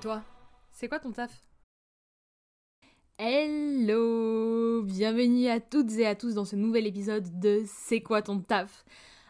toi, c'est quoi ton taf? Hello! Bienvenue à toutes et à tous dans ce nouvel épisode de C'est quoi ton taf?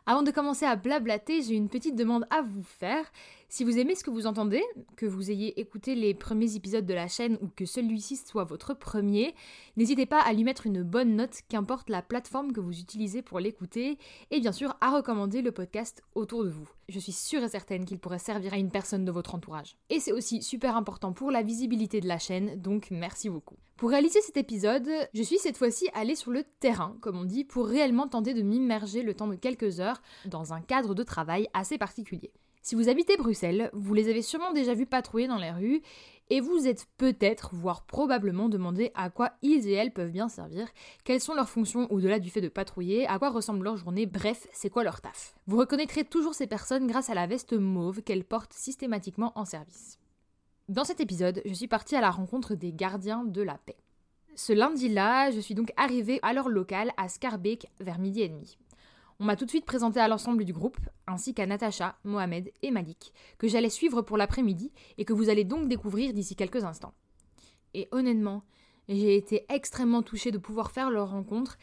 Avant de commencer à blablater, j'ai une petite demande à vous faire. Si vous aimez ce que vous entendez, que vous ayez écouté les premiers épisodes de la chaîne ou que celui-ci soit votre premier, n'hésitez pas à lui mettre une bonne note, qu'importe la plateforme que vous utilisez pour l'écouter, et bien sûr à recommander le podcast autour de vous. Je suis sûre et certaine qu'il pourrait servir à une personne de votre entourage. Et c'est aussi super important pour la visibilité de la chaîne, donc merci beaucoup. Pour réaliser cet épisode, je suis cette fois-ci allée sur le terrain, comme on dit, pour réellement tenter de m'immerger le temps de quelques heures dans un cadre de travail assez particulier. Si vous habitez Bruxelles, vous les avez sûrement déjà vus patrouiller dans les rues et vous êtes peut-être, voire probablement demandé à quoi ils et elles peuvent bien servir, quelles sont leurs fonctions au-delà du fait de patrouiller, à quoi ressemble leur journée, bref, c'est quoi leur taf. Vous reconnaîtrez toujours ces personnes grâce à la veste mauve qu'elles portent systématiquement en service. Dans cet épisode, je suis partie à la rencontre des gardiens de la paix. Ce lundi-là, je suis donc arrivée à leur local à Scarbeck vers midi et demi. On m'a tout de suite présenté à l'ensemble du groupe, ainsi qu'à Natacha, Mohamed et Malik, que j'allais suivre pour l'après-midi et que vous allez donc découvrir d'ici quelques instants. Et honnêtement, j'ai été extrêmement touchée de pouvoir faire leur rencontre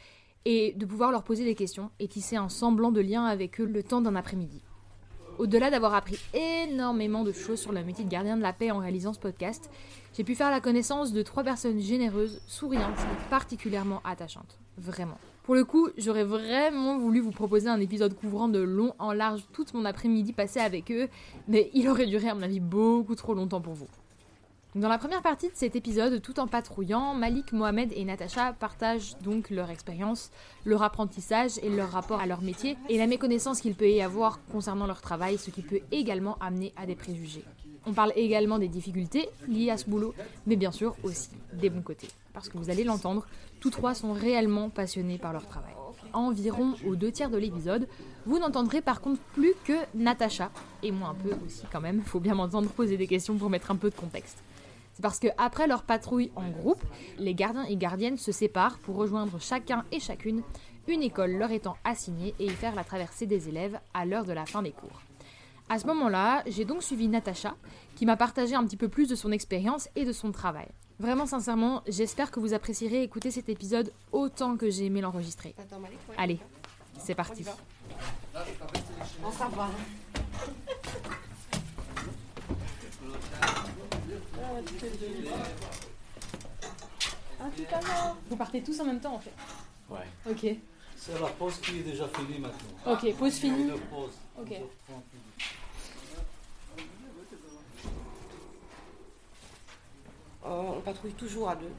et de pouvoir leur poser des questions et tisser un semblant de lien avec eux le temps d'un après-midi. Au-delà d'avoir appris énormément de choses sur le métier de gardien de la paix en réalisant ce podcast, j'ai pu faire la connaissance de trois personnes généreuses, souriantes et particulièrement attachantes. Vraiment. Pour le coup, j'aurais vraiment voulu vous proposer un épisode couvrant de long en large toute mon après-midi passé avec eux, mais il aurait duré à mon avis beaucoup trop longtemps pour vous. Dans la première partie de cet épisode, tout en patrouillant, Malik, Mohamed et Natacha partagent donc leur expérience, leur apprentissage et leur rapport à leur métier et la méconnaissance qu'il peut y avoir concernant leur travail, ce qui peut également amener à des préjugés. On parle également des difficultés liées à ce boulot, mais bien sûr aussi des bons côtés. Parce que vous allez l'entendre, tous trois sont réellement passionnés par leur travail. Environ aux deux tiers de l'épisode, vous n'entendrez par contre plus que Natacha, et moi un peu aussi quand même, faut bien m'entendre poser des questions pour mettre un peu de contexte. C'est parce que après leur patrouille en groupe, les gardiens et gardiennes se séparent pour rejoindre chacun et chacune une école leur étant assignée et y faire la traversée des élèves à l'heure de la fin des cours. À ce moment-là, j'ai donc suivi Natacha, qui m'a partagé un petit peu plus de son expérience et de son travail. Vraiment sincèrement, j'espère que vous apprécierez écouter cet épisode autant que j'ai aimé l'enregistrer. Allez, c'est parti. On s'en va. Vous partez tous en même temps en fait. Ouais. Ok. C'est la pause qui est déjà finie maintenant. Ok, pause finie. Ok. 11h30. Euh, on patrouille toujours à deux.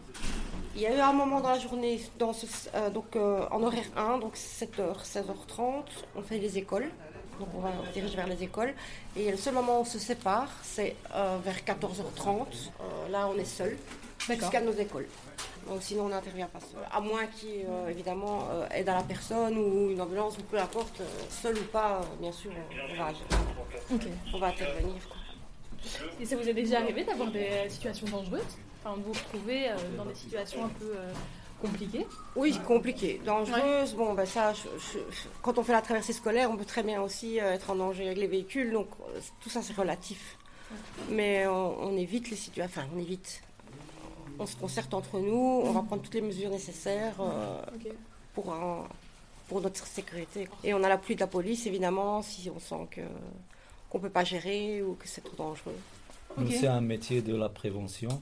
Il y a eu un moment dans la journée, dans ce, euh, donc, euh, en horaire 1, donc 7h, 16h30, on fait les écoles. Donc on va on se dirige vers les écoles. Et le seul moment où on se sépare, c'est euh, vers 14h30. Euh, là, on est seul jusqu'à nos écoles. Donc sinon, on n'intervient pas seul. À moins qu'il y ait, euh, évidemment euh, aide à la personne ou une ambulance ou peu importe, euh, seul ou pas, euh, bien sûr, on, va, agir. Ok. on va intervenir. quoi. Et ça vous est déjà arrivé d'avoir des situations dangereuses Enfin, de vous retrouver euh, dans des situations un peu euh, compliquées Oui, compliqué, dangereuse. Bon, ben ça, je- je- je- quand on fait la traversée scolaire, on peut très bien aussi euh, être en danger avec les véhicules. Donc tout ça, c'est relatif. Mais on, on évite les situations. Enfin, on évite. On se concerte entre nous. On va prendre toutes les mesures nécessaires euh, pour un- pour notre sécurité. Et on a l'appui de la police, évidemment, si on sent que qu'on peut pas gérer ou que c'est trop dangereux. C'est un métier de la prévention,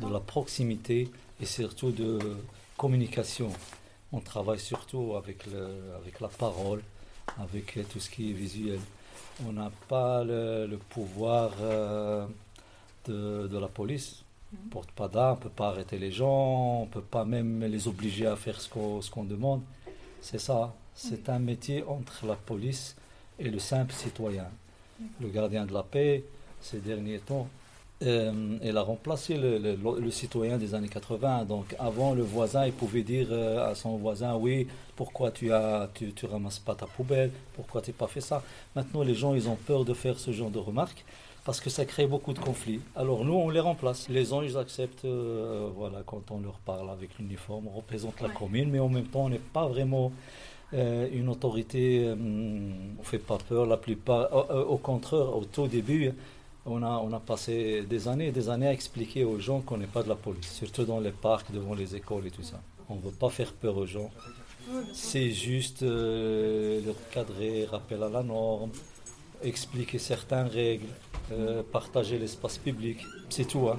de la proximité et surtout de communication. On travaille surtout avec, le, avec la parole, avec tout ce qui est visuel. On n'a pas le, le pouvoir euh, de, de la police. On ne porte pas d'armes, on ne peut pas arrêter les gens, on ne peut pas même les obliger à faire ce qu'on ce qu'on demande. C'est ça. C'est un métier entre la police et le simple citoyen. Le gardien de la paix, ces derniers temps, euh, elle a remplacé le, le- le citoyen des années 80. Donc avant, le voisin, il pouvait dire euh, à son voisin, oui, pourquoi tu as, tu, tu ramasses pas ta poubelle, pourquoi tu n'as pas fait ça. Maintenant, les gens, ils ont peur de faire ce genre de remarques parce que ça crée beaucoup de conflits. Alors nous, on les remplace. Les gens, ils acceptent, euh, voilà, quand on leur parle avec l'uniforme, on représente la Ouais. commune, mais en même temps, on n'est pas vraiment euh, une autorité, euh, on fait pas peur. La plupart, au, au- contraire, au tout début, On a, on a passé des années et des années à expliquer aux gens qu'on n'est pas de la police, surtout dans les parcs, devant les écoles et tout ça. On ne veut pas faire peur aux gens. C'est juste euh, leur cadrer, rappel à la norme, expliquer certaines règles, euh, partager l'espace public, c'est tout. Hein.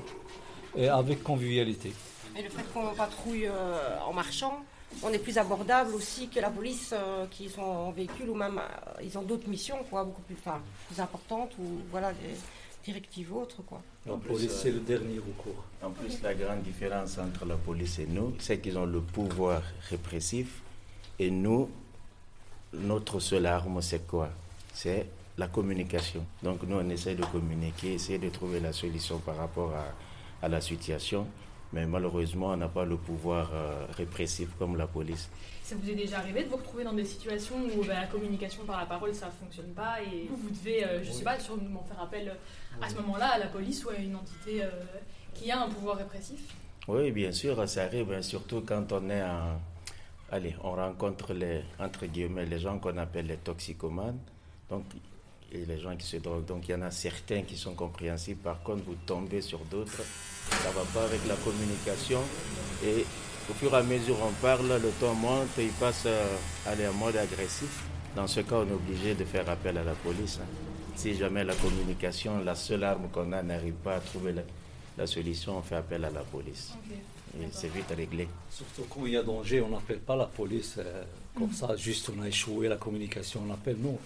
Avec convivialité. Et le fait qu'on patrouille euh, en marchant, on est plus abordable aussi que la police euh, qui sont en véhicule ou même euh, ils ont d'autres missions quoi, beaucoup plus, enfin, plus importantes ou voilà des directives autres quoi. La En plus, police, euh, c'est le dernier recours. En plus, la grande différence entre la police et nous, c'est qu'ils ont le pouvoir répressif et nous, notre seule arme, c'est quoi? C'est la communication. Donc nous, on essaie de communiquer, essayer de trouver la solution par rapport à, à la situation. Mais malheureusement, on n'a pas le pouvoir euh, répressif comme la police. Ça vous est déjà arrivé de vous retrouver dans des situations où bah, la communication par la parole ça fonctionne pas et vous devez, euh, je sais pas, sûrement faire appel euh, à ce moment-là à la police ou à une entité euh, qui a un pouvoir répressif? Oui, bien sûr, ça arrive, hein, surtout quand on est en... Allez, on rencontre les, entre guillemets, les gens qu'on appelle les toxicomanes, donc, et les gens qui se droguent. Donc, il y en a certains qui sont compréhensibles. Par contre, vous tombez sur d'autres, ça va pas avec la communication. Et au fur et à mesure on parle, le ton monte, il passe euh, allez, en mode agressif. Dans ce cas, on est obligé de faire appel à la police. hein. Si jamais la communication, la seule arme qu'on a, n'arrive pas à trouver la, la solution, on fait appel à la police. Et c'est vite réglé. Surtout quand il y a danger, on n'appelle pas la police euh, comme ça, juste on a échoué la communication, on appelle nous.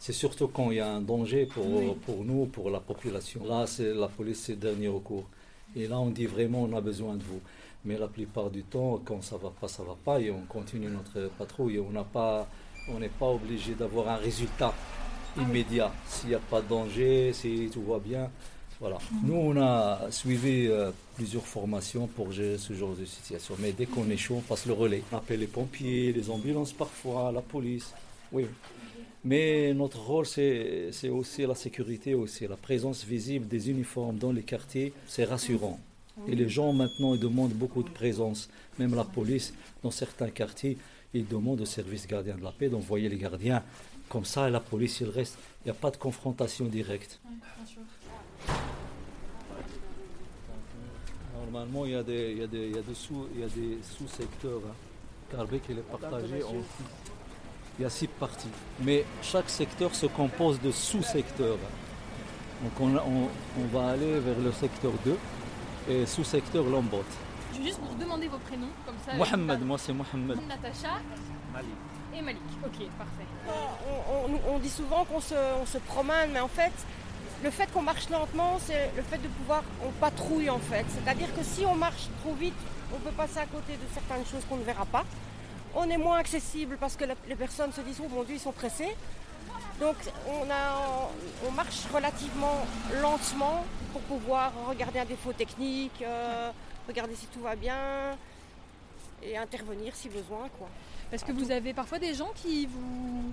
C'est surtout quand il y a un danger pour, pour nous, pour la population. Là, c'est la police, c'est le dernier recours. Et là, on dit vraiment, on a besoin de vous. Mais la plupart du temps, quand ça va pas, ça va pas, et on continue notre patrouille. On n'a pas, on n'est pas obligé d'avoir un résultat immédiat. S'il n'y a pas de danger, si tout va bien, voilà. Nous, on a suivi euh, plusieurs formations pour gérer ce genre de situation. Mais dès qu'on est chaud, on passe le relais. On appelle les pompiers, les ambulances parfois, la police. Oui. Mais notre rôle, c'est aussi la sécurité, aussi la présence visible des uniformes dans les quartiers. C'est rassurant. Et les gens maintenant ils demandent beaucoup de présence. Même la police, dans certains quartiers, ils demandent au service gardien de la paix d'envoyer les gardiens. Comme ça, la police, il reste. Il n'y a pas de confrontation directe. Normalement, il y a des, il y a des, il y a des sous, il y a des sous-secteurs. Hein. Carbec, il est partagé en. Il y a six parties. Mais chaque secteur se compose de sous-secteurs. Donc on, on- on va aller vers le secteur 2 et sous-secteur Lombot. Je vais juste vous demander vos prénoms, comme ça. Mohamed, moi c'est Mohamed. Natacha et Malik. Ok, parfait. On, on- on dit souvent qu'on se, on se promène, mais en fait, le fait qu'on marche lentement, c'est le fait de pouvoir, on patrouille en fait. C'est-à-dire que si on marche trop vite, on peut passer à côté de certaines choses qu'on ne verra pas. On est moins accessible parce que la- les personnes se disent, oh mon Dieu, ils sont pressés. Donc on, a, on marche relativement lentement pour pouvoir regarder un défaut technique, euh, regarder si tout va bien et intervenir si besoin. Quoi. Parce que vous avez parfois des gens qui vous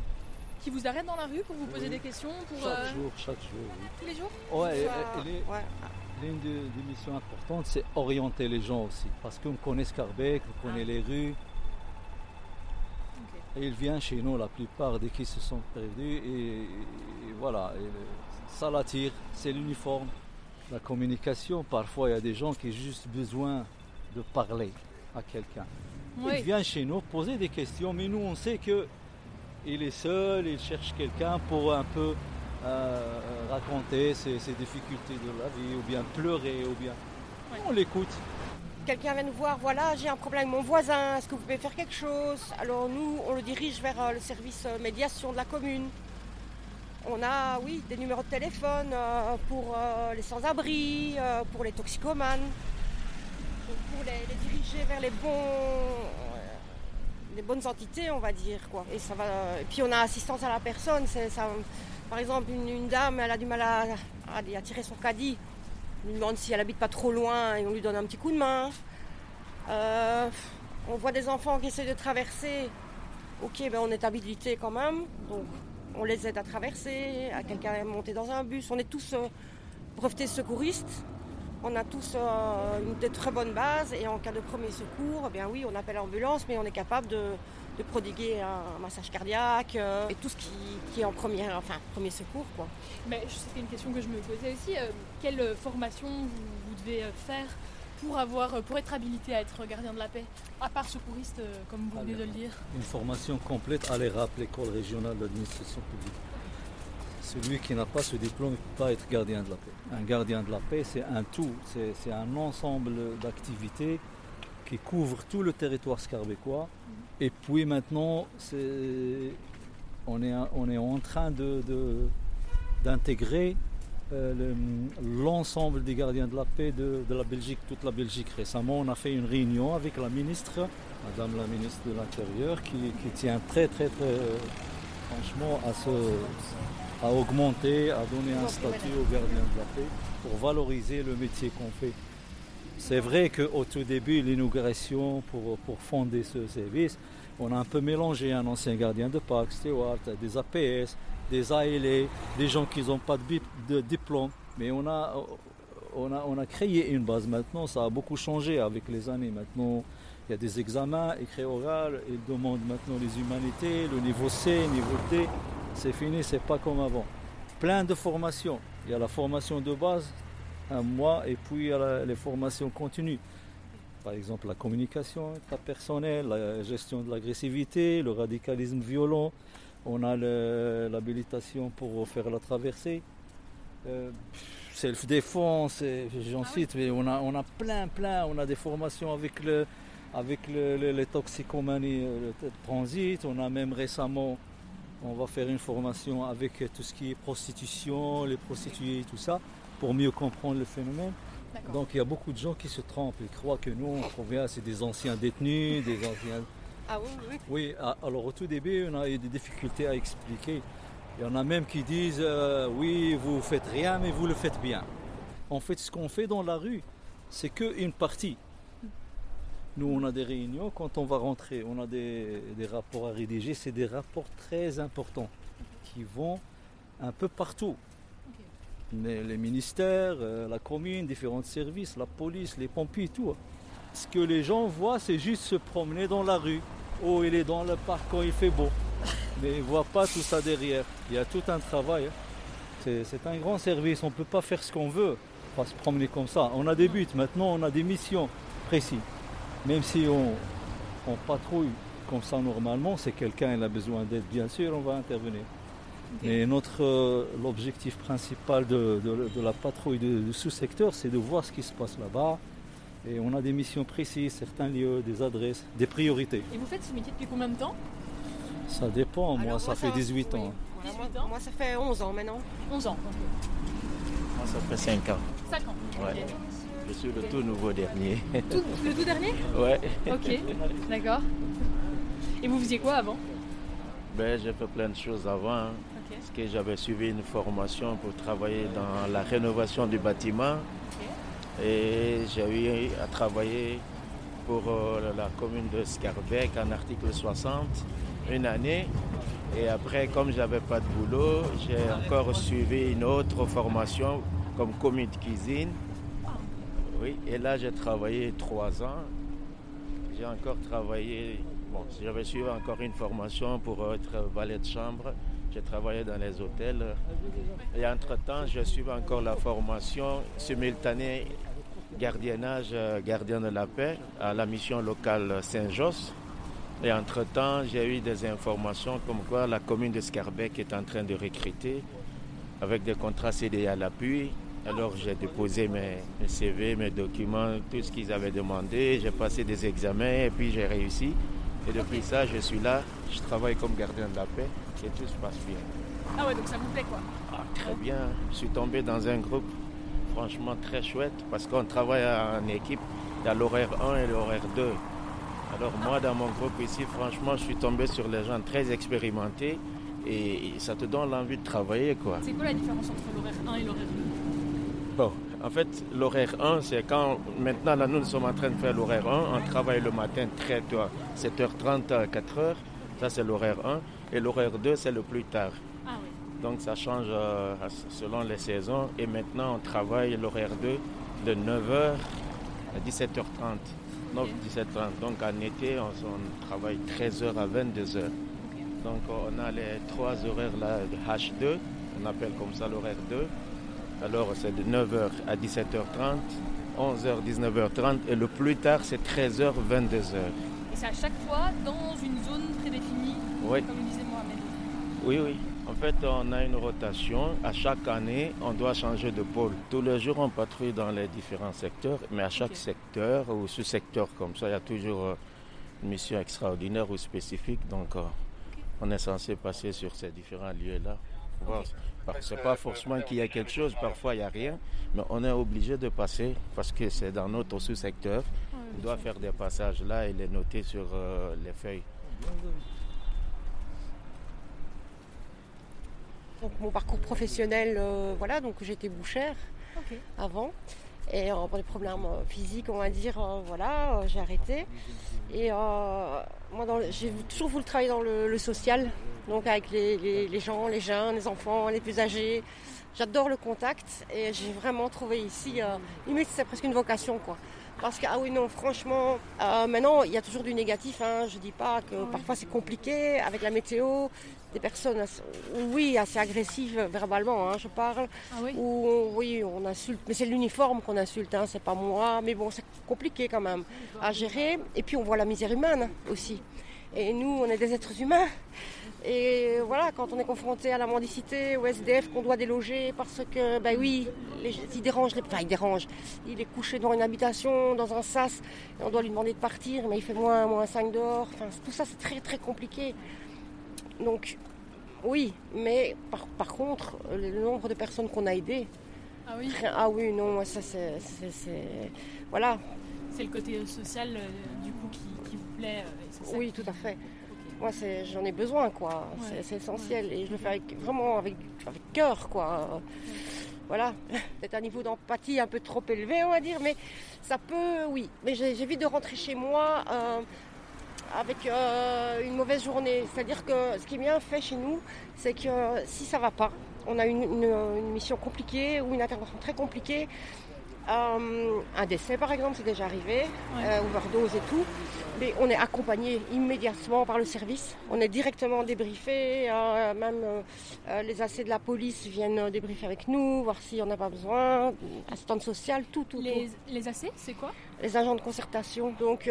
qui vous arrêtent dans la rue pour vous poser Oui. des questions pour Chaque euh, jour, chaque jour. oui. tous les jours. Ouais, Soit- les-. L'une des, des missions importantes, c'est orienter les gens aussi. Parce qu'on connaît Scarbeck, on connaît les rues. Et ils viennent chez nous la plupart dès qu'ils se sont perdus. Et, et voilà, et ça l'attire, c'est l'uniforme. La communication, parfois il y a des gens qui ont juste besoin de parler à quelqu'un. Oui. Il vient chez nous poser des questions, mais nous on sait que il est seul, il cherche quelqu'un pour un peu euh, raconter ses, ses difficultés de la vie, ou bien pleurer, ou bien. On l'écoute. Quelqu'un vient nous voir, voilà, j'ai un problème avec mon voisin, est-ce que vous pouvez faire quelque chose? Alors nous, on le dirige vers euh, le service euh, médiation de la commune. On a, oui, des numéros de téléphone euh, pour les sans-abri, pour les toxicomanes, pour les, diriger vers les bonnes entités, on va dire, quoi. Et ça va. Et puis on a assistance à la personne. par exemple, une, dame, elle a du mal à, à tirer son caddie. On lui demande si elle habite pas trop loin et on lui donne un petit coup de main. Euh, on voit des enfants qui essaient de traverser. Ok, ben on est habilité quand même, donc on les aide à traverser, à quelqu'un est monté dans un bus. On est tous euh, brevetés secouristes. On a tous euh, une de très bonnes bases et en cas de premier secours, eh bien oui, on appelle l'ambulance, mais on est capable de, de prodiguer un massage cardiaque euh, et tout ce qui, qui est en première, enfin, premier secours. Quoi. Mais c'était une question que je me posais aussi. euh, quelle formation vous, vous devez euh, faire pour, avoir, pour être habilité à être gardien de la paix À part secouriste, comme vous venez de le dire? Une formation complète à l'ERAP, l'école régionale d'administration publique. Celui qui n'a pas ce diplôme ne peut pas être gardien de la paix. Un gardien de la paix, c'est un tout, c'est c'est un ensemble d'activités qui couvrent tout le territoire scarbécois. Et puis maintenant, on est, on est en train de- de- d'intégrer euh, le- l'ensemble des gardiens de la paix de, de la Belgique, toute la Belgique. Récemment, on a fait une réunion avec la ministre, Madame la ministre de l'Intérieur, qui, qui tient très, très, très, franchement, à, se, à augmenter, à donner un statut aux gardiens de la paix pour valoriser le métier qu'on fait. C'est vrai qu'au tout début, l'inauguration pour, fonder ce service, on a un peu mélangé un ancien gardien de parc, steward, des APS, des ALA, des gens qui n'ont pas de, diplôme. Mais on a, on, créé une base maintenant, ça a beaucoup changé avec les années. Maintenant, il y a des examens écrits oral, ils demandent maintenant les humanités, le niveau C, niveau D. C'est fini, c'est pas comme avant. Plein de formations. Il y a la formation de base, un mois, et puis la- les formations continues. Par exemple, la communication intrapersonnelle, la gestion de l'agressivité, le radicalisme violent. On a l'habilitation pour faire la traversée. Euh, Self-défense, j'en cite, mais on a, on a plein, plein. On a des formations avec, le, avec le- le- les toxicomanies, euh, le transit. On a même récemment, on va faire une formation avec tout ce qui est prostitution, les prostituées, tout ça, pour mieux comprendre le phénomène. Donc il y a beaucoup de gens qui se trompent. Ils croient que nous, on provient, c'est des anciens détenus, des anciens... Ah oui, oui. Oui, alors au tout début, on a eu des difficultés à expliquer. Il y en a même qui disent, euh, oui, vous faites rien, mais vous le faites bien. En fait, ce qu'on fait dans la rue, c'est qu'une partie. Nous, on a des réunions, quand on va rentrer, on a des, des rapports à rédiger, c'est des rapports très importants qui vont un peu partout. Les, ministères, euh, la commune, différents services, la police, les pompiers, tout. Ce que les gens voient, c'est juste se promener dans la rue. Oh, il est dans le parc quand il fait beau. Mais ils ne voient pas tout ça derrière. Il y a tout un travail. hein. C'est un grand service. On ne peut pas faire ce qu'on veut. Pas se promener comme ça. On a des buts. Maintenant, on a des missions précises. Même si on, on patrouille comme ça normalement, c'est quelqu'un a besoin d'aide, bien sûr, on va intervenir. Mais notre euh, l'objectif principal de, de- de la patrouille de, de sous-secteur, c'est de voir ce qui se passe là-bas. Et on a des missions précises, certains lieux, des adresses, des priorités. Et vous faites ce métier depuis combien de temps? Ça dépend, moi Alors, ça fait 18 oui. ans. Voilà, 18 moi, ans moi, ça fait 11 ans maintenant. 11 ans. Moi, ça fait 5 ans. 5 ans. Ouais. Ok. Je suis le tout nouveau dernier. Tout- le tout dernier? Ouais. Ok, d'accord. Et vous faisiez quoi avant? Ben, j'ai fait plein de choses avant. Parce que j'avais suivi une formation pour travailler dans la rénovation du bâtiment. Et j'ai eu à travailler pour euh, la commune de Scarbeck en article 60 une année. Et après, comme je n'avais pas de boulot, j'ai encore suivi une autre formation comme commis de cuisine. Oui, et là j'ai travaillé trois ans. J'ai encore travaillé, bon, j'avais suivi encore une formation pour être valet de chambre. J'ai travaillé dans les hôtels. Et entre-temps, je suivi encore la formation simultanée gardiennage, euh, gardien de la paix à la mission locale Saint-Josse. Et entre-temps, j'ai eu des informations comme quoi la commune de Scarbeck est en train de recruter avec des contrats CDI à l'appui. Alors j'ai déposé mes CV, mes documents, tout ce qu'ils avaient demandé. J'ai passé des examens et puis j'ai réussi. Et depuis ça, je suis là, je travaille comme gardien de la paix et tout se passe bien. Ah ouais, donc ça vous plaît quoi Ah, très bien, je suis tombé dans un groupe franchement très chouette parce qu'on travaille en équipe. Il y a l'horaire 1 et l'horaire 2. Alors moi, dans mon groupe ici, franchement, je suis tombé sur les gens très expérimentés et ça te donne l'envie de travailler. quoi. C'est quoi la différence entre l'horaire 1 et l'horaire 2 Bon, en fait, l'horaire 1, c'est quand maintenant, là, nous, nous sommes en train de faire l'horaire 1. On travaille le matin très tôt, à 7h30 à 4h. Ça, c'est l'horaire 1. Et l'horaire 2, c'est le plus tard. Ah oui. Donc, ça change euh, selon les saisons. Et maintenant, on travaille l'horaire 2 de 9h à 17h30. 9, 17, 30. Donc en été, on, on travaille 13h à 22h. Donc on a les trois horaires là de H2, on appelle comme ça l'horaire 2. Alors c'est de 9h à 17h30, 11h, 19h30 et le plus tard c'est 13h, 22h. Et c'est à chaque fois dans une zone prédéfinie, Oui, comme. Oui, oui. En fait, on a une rotation. À chaque année, on doit changer de pôle. Tous les jours, on patrouille dans les différents secteurs, mais à chaque secteur ou sous-secteur comme ça, il y a toujours euh, une mission extraordinaire ou spécifique. Donc, euh, on est censé passer sur ces différents lieux-là. que c'est pas forcément qu'il y a quelque chose, parfois il n'y a rien, mais on est obligé de passer parce que c'est dans notre sous-secteur. On doit faire des passages là et les noter sur euh, les feuilles. Donc mon parcours professionnel, euh, voilà, donc j'étais bouchère avant. Et euh, pour des problèmes euh, physiques, on va dire, euh, voilà, euh, j'ai arrêté. Et moi, j'ai toujours voulu travailler dans le, le social, donc avec les, les- les gens, les jeunes, les enfants, les plus âgés. J'adore le contact et j'ai vraiment trouvé ici, limite c'est presque une vocation quoi. Parce que, ah oui, non, franchement, euh, maintenant, il y a toujours du négatif. Hein. Je dis pas que parfois c'est compliqué avec la météo, des personnes, assez- oui, assez agressives verbalement, hein, je parle. Ah oui Ou oui, on insulte, mais c'est l'uniforme qu'on insulte, hein, c'est pas moi. Mais bon, c'est compliqué quand même à gérer. Et puis on voit la misère humaine aussi. Et nous, on est des êtres humains. Et voilà, quand on est confronté à la mendicité, au SDF qu'on doit déloger parce que, ben oui, les, il dérange, les, enfin il dérange. Il est couché dans une habitation, dans un sas, et on doit lui demander de partir, mais il fait moins, moins 5 dehors. Enfin, tout ça, c'est très, très compliqué. Donc, oui, mais par, par contre, le nombre de personnes qu'on a aidées, Ah oui ah oui, non, ça c'est. Voilà, C'est le côté social euh, du coup qui, qui vous plaît. euh, et c'est ça oui, tout à fait. Moi, c'est- j'en ai besoin, quoi. Ouais. C'est- C'est essentiel. Et je le fais avec, vraiment avec, avec cœur, quoi. Voilà. Peut-être un niveau d'empathie un peu trop élevé, on va dire. Mais ça peut, oui. Mais j'évite de rentrer chez moi euh, avec euh, une mauvaise journée. C'est-à-dire que ce qui est bien fait chez nous, c'est que si ça va pas, on a une, une- une mission compliquée ou une intervention très compliquée. Euh, un décès par exemple, c'est déjà arrivé, euh, overdose et tout. Mais on est accompagné immédiatement par le service. On est directement débriefé. euh, même les AC de la police viennent débriefer avec nous, voir si on n'a pas besoin. Assistante sociale, tout, tout, Les, tout. les AC, c'est quoi? Les agents de concertation. Donc,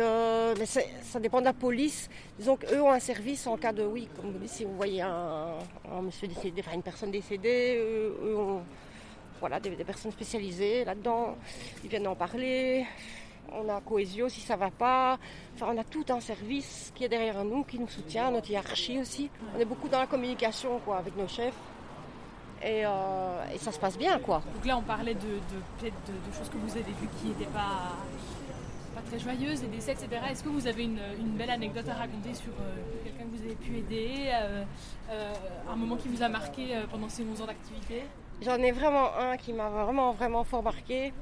mais ça dépend de la police. Disons qu'eux ont un service en cas de, oui, comme vous dites, si vous voyez un, un monsieur décédé, enfin une personne décédée, eux, eux ont voilà, des, personnes spécialisées là-dedans. Ils viennent en parler. On a Cohésio si ça va pas. Enfin, on a tout un service qui est derrière nous, qui nous soutient, notre hiérarchie aussi. On est beaucoup dans la communication quoi, avec nos chefs. Et, euh, et ça se passe bien, quoi. Donc là, on parlait de, de, de, de choses que vous avez vues qui n'étaient pas, pas très joyeuses, des décès, etc. Est-ce que vous avez une, belle anecdote à raconter sur euh, quelqu'un que vous avez pu aider, euh, un moment qui vous a marqué pendant ces 11 ans d'activité? J'en ai vraiment un qui m'a vraiment, vraiment fort marqué.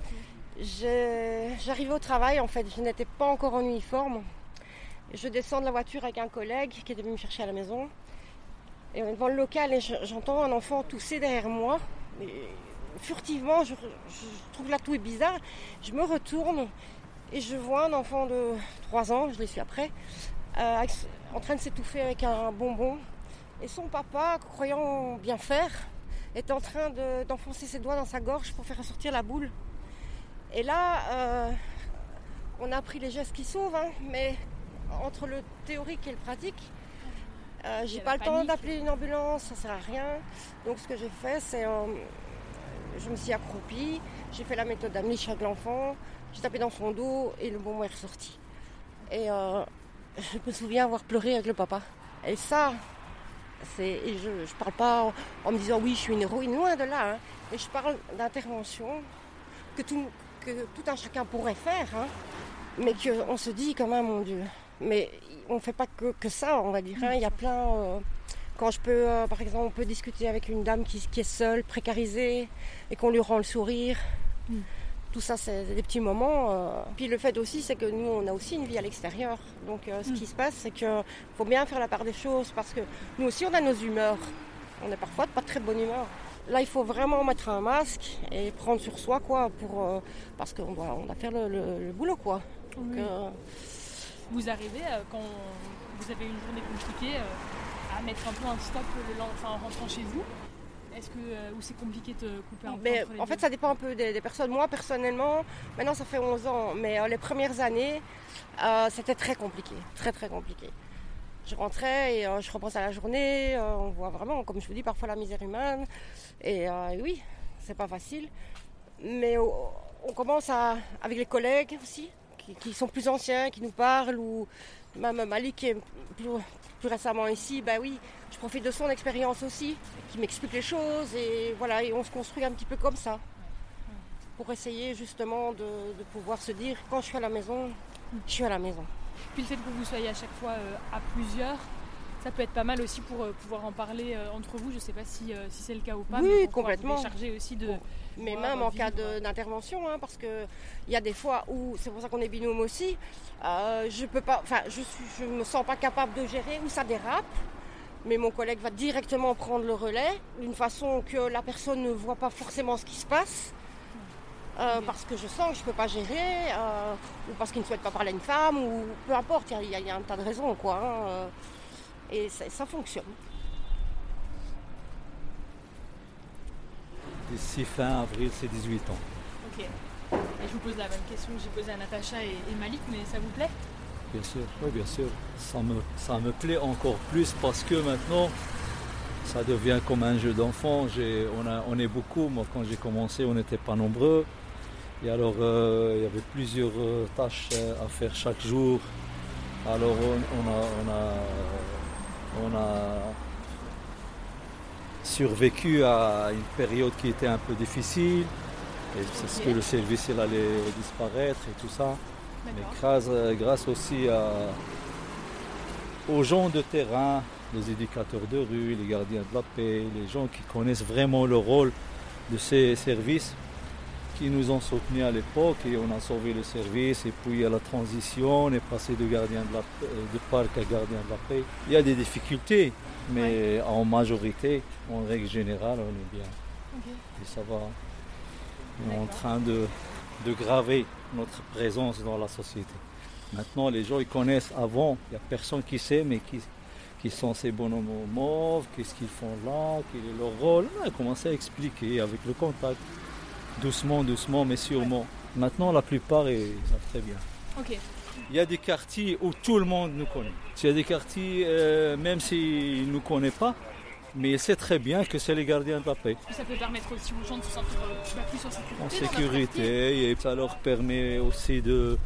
J'arrivais au travail, en fait, je n'étais pas encore en uniforme. Je descends de la voiture avec un collègue qui était venu me chercher à la maison. Et on est devant le local et je- j'entends un enfant tousser derrière moi. Furtivement, je, trouve là tout est bizarre. Je me retourne et je vois un enfant de 3 ans, je l'ai su après, euh, en train de s'étouffer avec un bonbon. Et son papa, croyant bien faire, est en train de- d'enfoncer ses doigts dans sa gorge pour faire ressortir la boule. Et là, euh, on a appris les gestes qui sauvent, hein, mais entre le théorique et le pratique, euh, j'ai pas le temps d'appeler une ambulance, ça sert à rien. Donc ce que j'ai fait, c'est euh, je me suis accroupie, j'ai fait la méthode d'Amish avec l'enfant, j'ai tapé dans son dos et le bonbon est ressorti. Et je me souviens avoir pleuré avec le papa. Et ça, et je ne parle pas en, me disant oui, je suis une héroïne, loin de là. hein. Je parle d'intervention que tout, un chacun pourrait faire, hein. mais qu'on se dit quand même, mon Dieu. Mais on ne fait pas que, ça, on va dire. hein. Il y a plein. euh, quand je peux, euh, par exemple, on peut discuter avec une dame qui, qui est seule, précarisée, et qu'on lui rend le sourire. Mm. Tout ça, c'est des petits moments. euh. Puis le fait aussi, c'est que nous, on a aussi une vie à l'extérieur. Donc euh, ce Mm. qui se passe, c'est qu'il faut bien faire la part des choses, parce que nous aussi, on a nos humeurs. On est parfois de pas très bonne humeur. Là, il faut vraiment mettre un masque et prendre sur soi, quoi, pour, euh, parce qu'on doit, on doit faire le, le- le boulot, quoi. Donc, Oui. euh, Vous arrivez, euh, quand vous avez une journée compliquée, euh, à mettre un peu un stop le lend- enfin, en rentrant chez vous? Est-ce que euh, ou c'est compliqué de couper un peu mais en fait, ça dépend un peu des, des personnes. Moi, personnellement, maintenant, ça fait 11 ans, mais euh, les premières années, euh, c'était très compliqué. Très, très compliqué. Je rentrais et euh, je repense à la journée. euh, on voit vraiment, comme je vous dis, parfois la misère humaine. Et euh, oui, c'est pas facile. Mais on commence à, avec les collègues aussi, qui, qui sont plus anciens, qui nous parlent, ou même Malik qui est plus, plus récemment ici, ben oui, profite de son expérience aussi, qui m'explique les choses, et voilà, et on se construit un petit peu comme ça, pour essayer justement de, de pouvoir se dire, quand je suis à la maison, je suis à la maison. Puis le fait que vous soyez à chaque fois euh, à plusieurs, ça peut être pas mal aussi pour euh, pouvoir en parler euh, entre vous. Je sais pas si, si c'est le cas ou pas. Oui, mais complètement. Vous décharger aussi de. Mais pouvoir même en cas vivre. d'intervention, hein, parce que il y a des fois où, c'est pour ça qu'on est binôme aussi, je peux pas, enfin, je je me sens pas capable de gérer où ça dérape. Mais mon collègue va directement prendre le relais d'une façon que la personne ne voit pas forcément ce qui se passe. Euh. Parce que je sens que je ne peux pas gérer, euh, ou parce qu'il ne souhaite pas parler à une femme, ou peu importe, il y, a- il y a un tas de raisons. Quoi, hein, euh, et ça, ça fonctionne. D'ici fin avril, c'est 18 ans. Ok. Et je vous pose la même question que j'ai posée à Natacha et, et Malik, mais ça vous plaît? Bien sûr, oui, bien sûr. Ça me, ça me plaît encore plus parce que maintenant, ça devient comme un jeu d'enfant. On, a- on est beaucoup. Moi, quand j'ai commencé, on n'était pas nombreux. Et alors, euh, il y avait plusieurs euh, tâches euh, à faire chaque jour. Alors, on, on a, on, a, on a survécu à une période qui était un peu difficile. Et c'est ce que le service il allait disparaître et tout ça. Mais grâce, euh, grâce aussi à- aux gens de terrain, les éducateurs de rue, les gardiens de la paix, les gens qui connaissent vraiment le rôle de ces services, qui nous ont soutenus à l'époque et on a sauvé le service. Et puis à la transition, on est passé de gardien de, la, euh, de parc à gardien de la paix. Il y a des difficultés, mais en majorité, en règle générale, on est bien. Et ça va. On est en train de, de graver notre présence dans la société. Maintenant, les gens ils connaissent avant, il n'y a personne qui sait, mais qui, qui sont ces bonhommes mauves, qu'est-ce qu'ils font là, quel est leur rôle. On a commencé à expliquer avec le contact, doucement, doucement, mais sûrement. Maintenant, la plupart, ils savent très bien. Ok. Il y a des quartiers où tout le monde nous connaît. Il y a des quartiers, euh, même s'ils ne nous connaissent pas, mais il sait très bien que c'est les gardiens de la paix. Ça peut permettre aussi aux gens de se sentir euh, plus en sécurité. en sécurité et ça leur permet aussi de,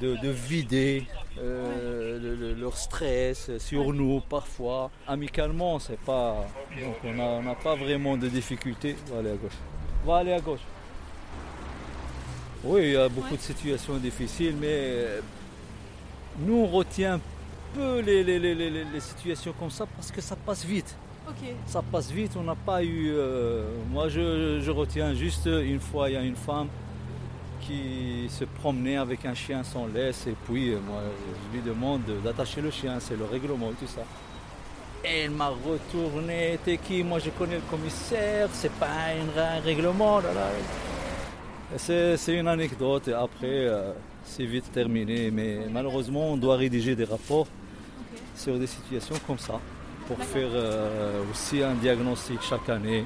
de, de vider euh, le- le- leur stress sur nous parfois. Amicalement, c'est pas. Donc on n'a pas vraiment de difficultés. Va aller à gauche. Va aller à gauche. Oui, il y a beaucoup Ouais. de situations difficiles, mais euh, nous on retient peu les- les- les- les situations comme ça parce que ça passe vite Ça passe vite, on n'a pas eu... euh, moi, je, je retiens juste une fois, il y a une femme qui se promenait avec un chien sans laisse, et puis euh, moi, je lui demande de- d'attacher le chien, c'est le règlement et tout ça. Et elle m'a retourné, t'es qui? Moi, je connais le commissaire, c'est pas un, règlement. là, là. C'est une anecdote, et après, euh, c'est vite terminé, mais malheureusement, on doit rédiger des rapports sur des situations comme ça pour faire euh, aussi un diagnostic chaque année.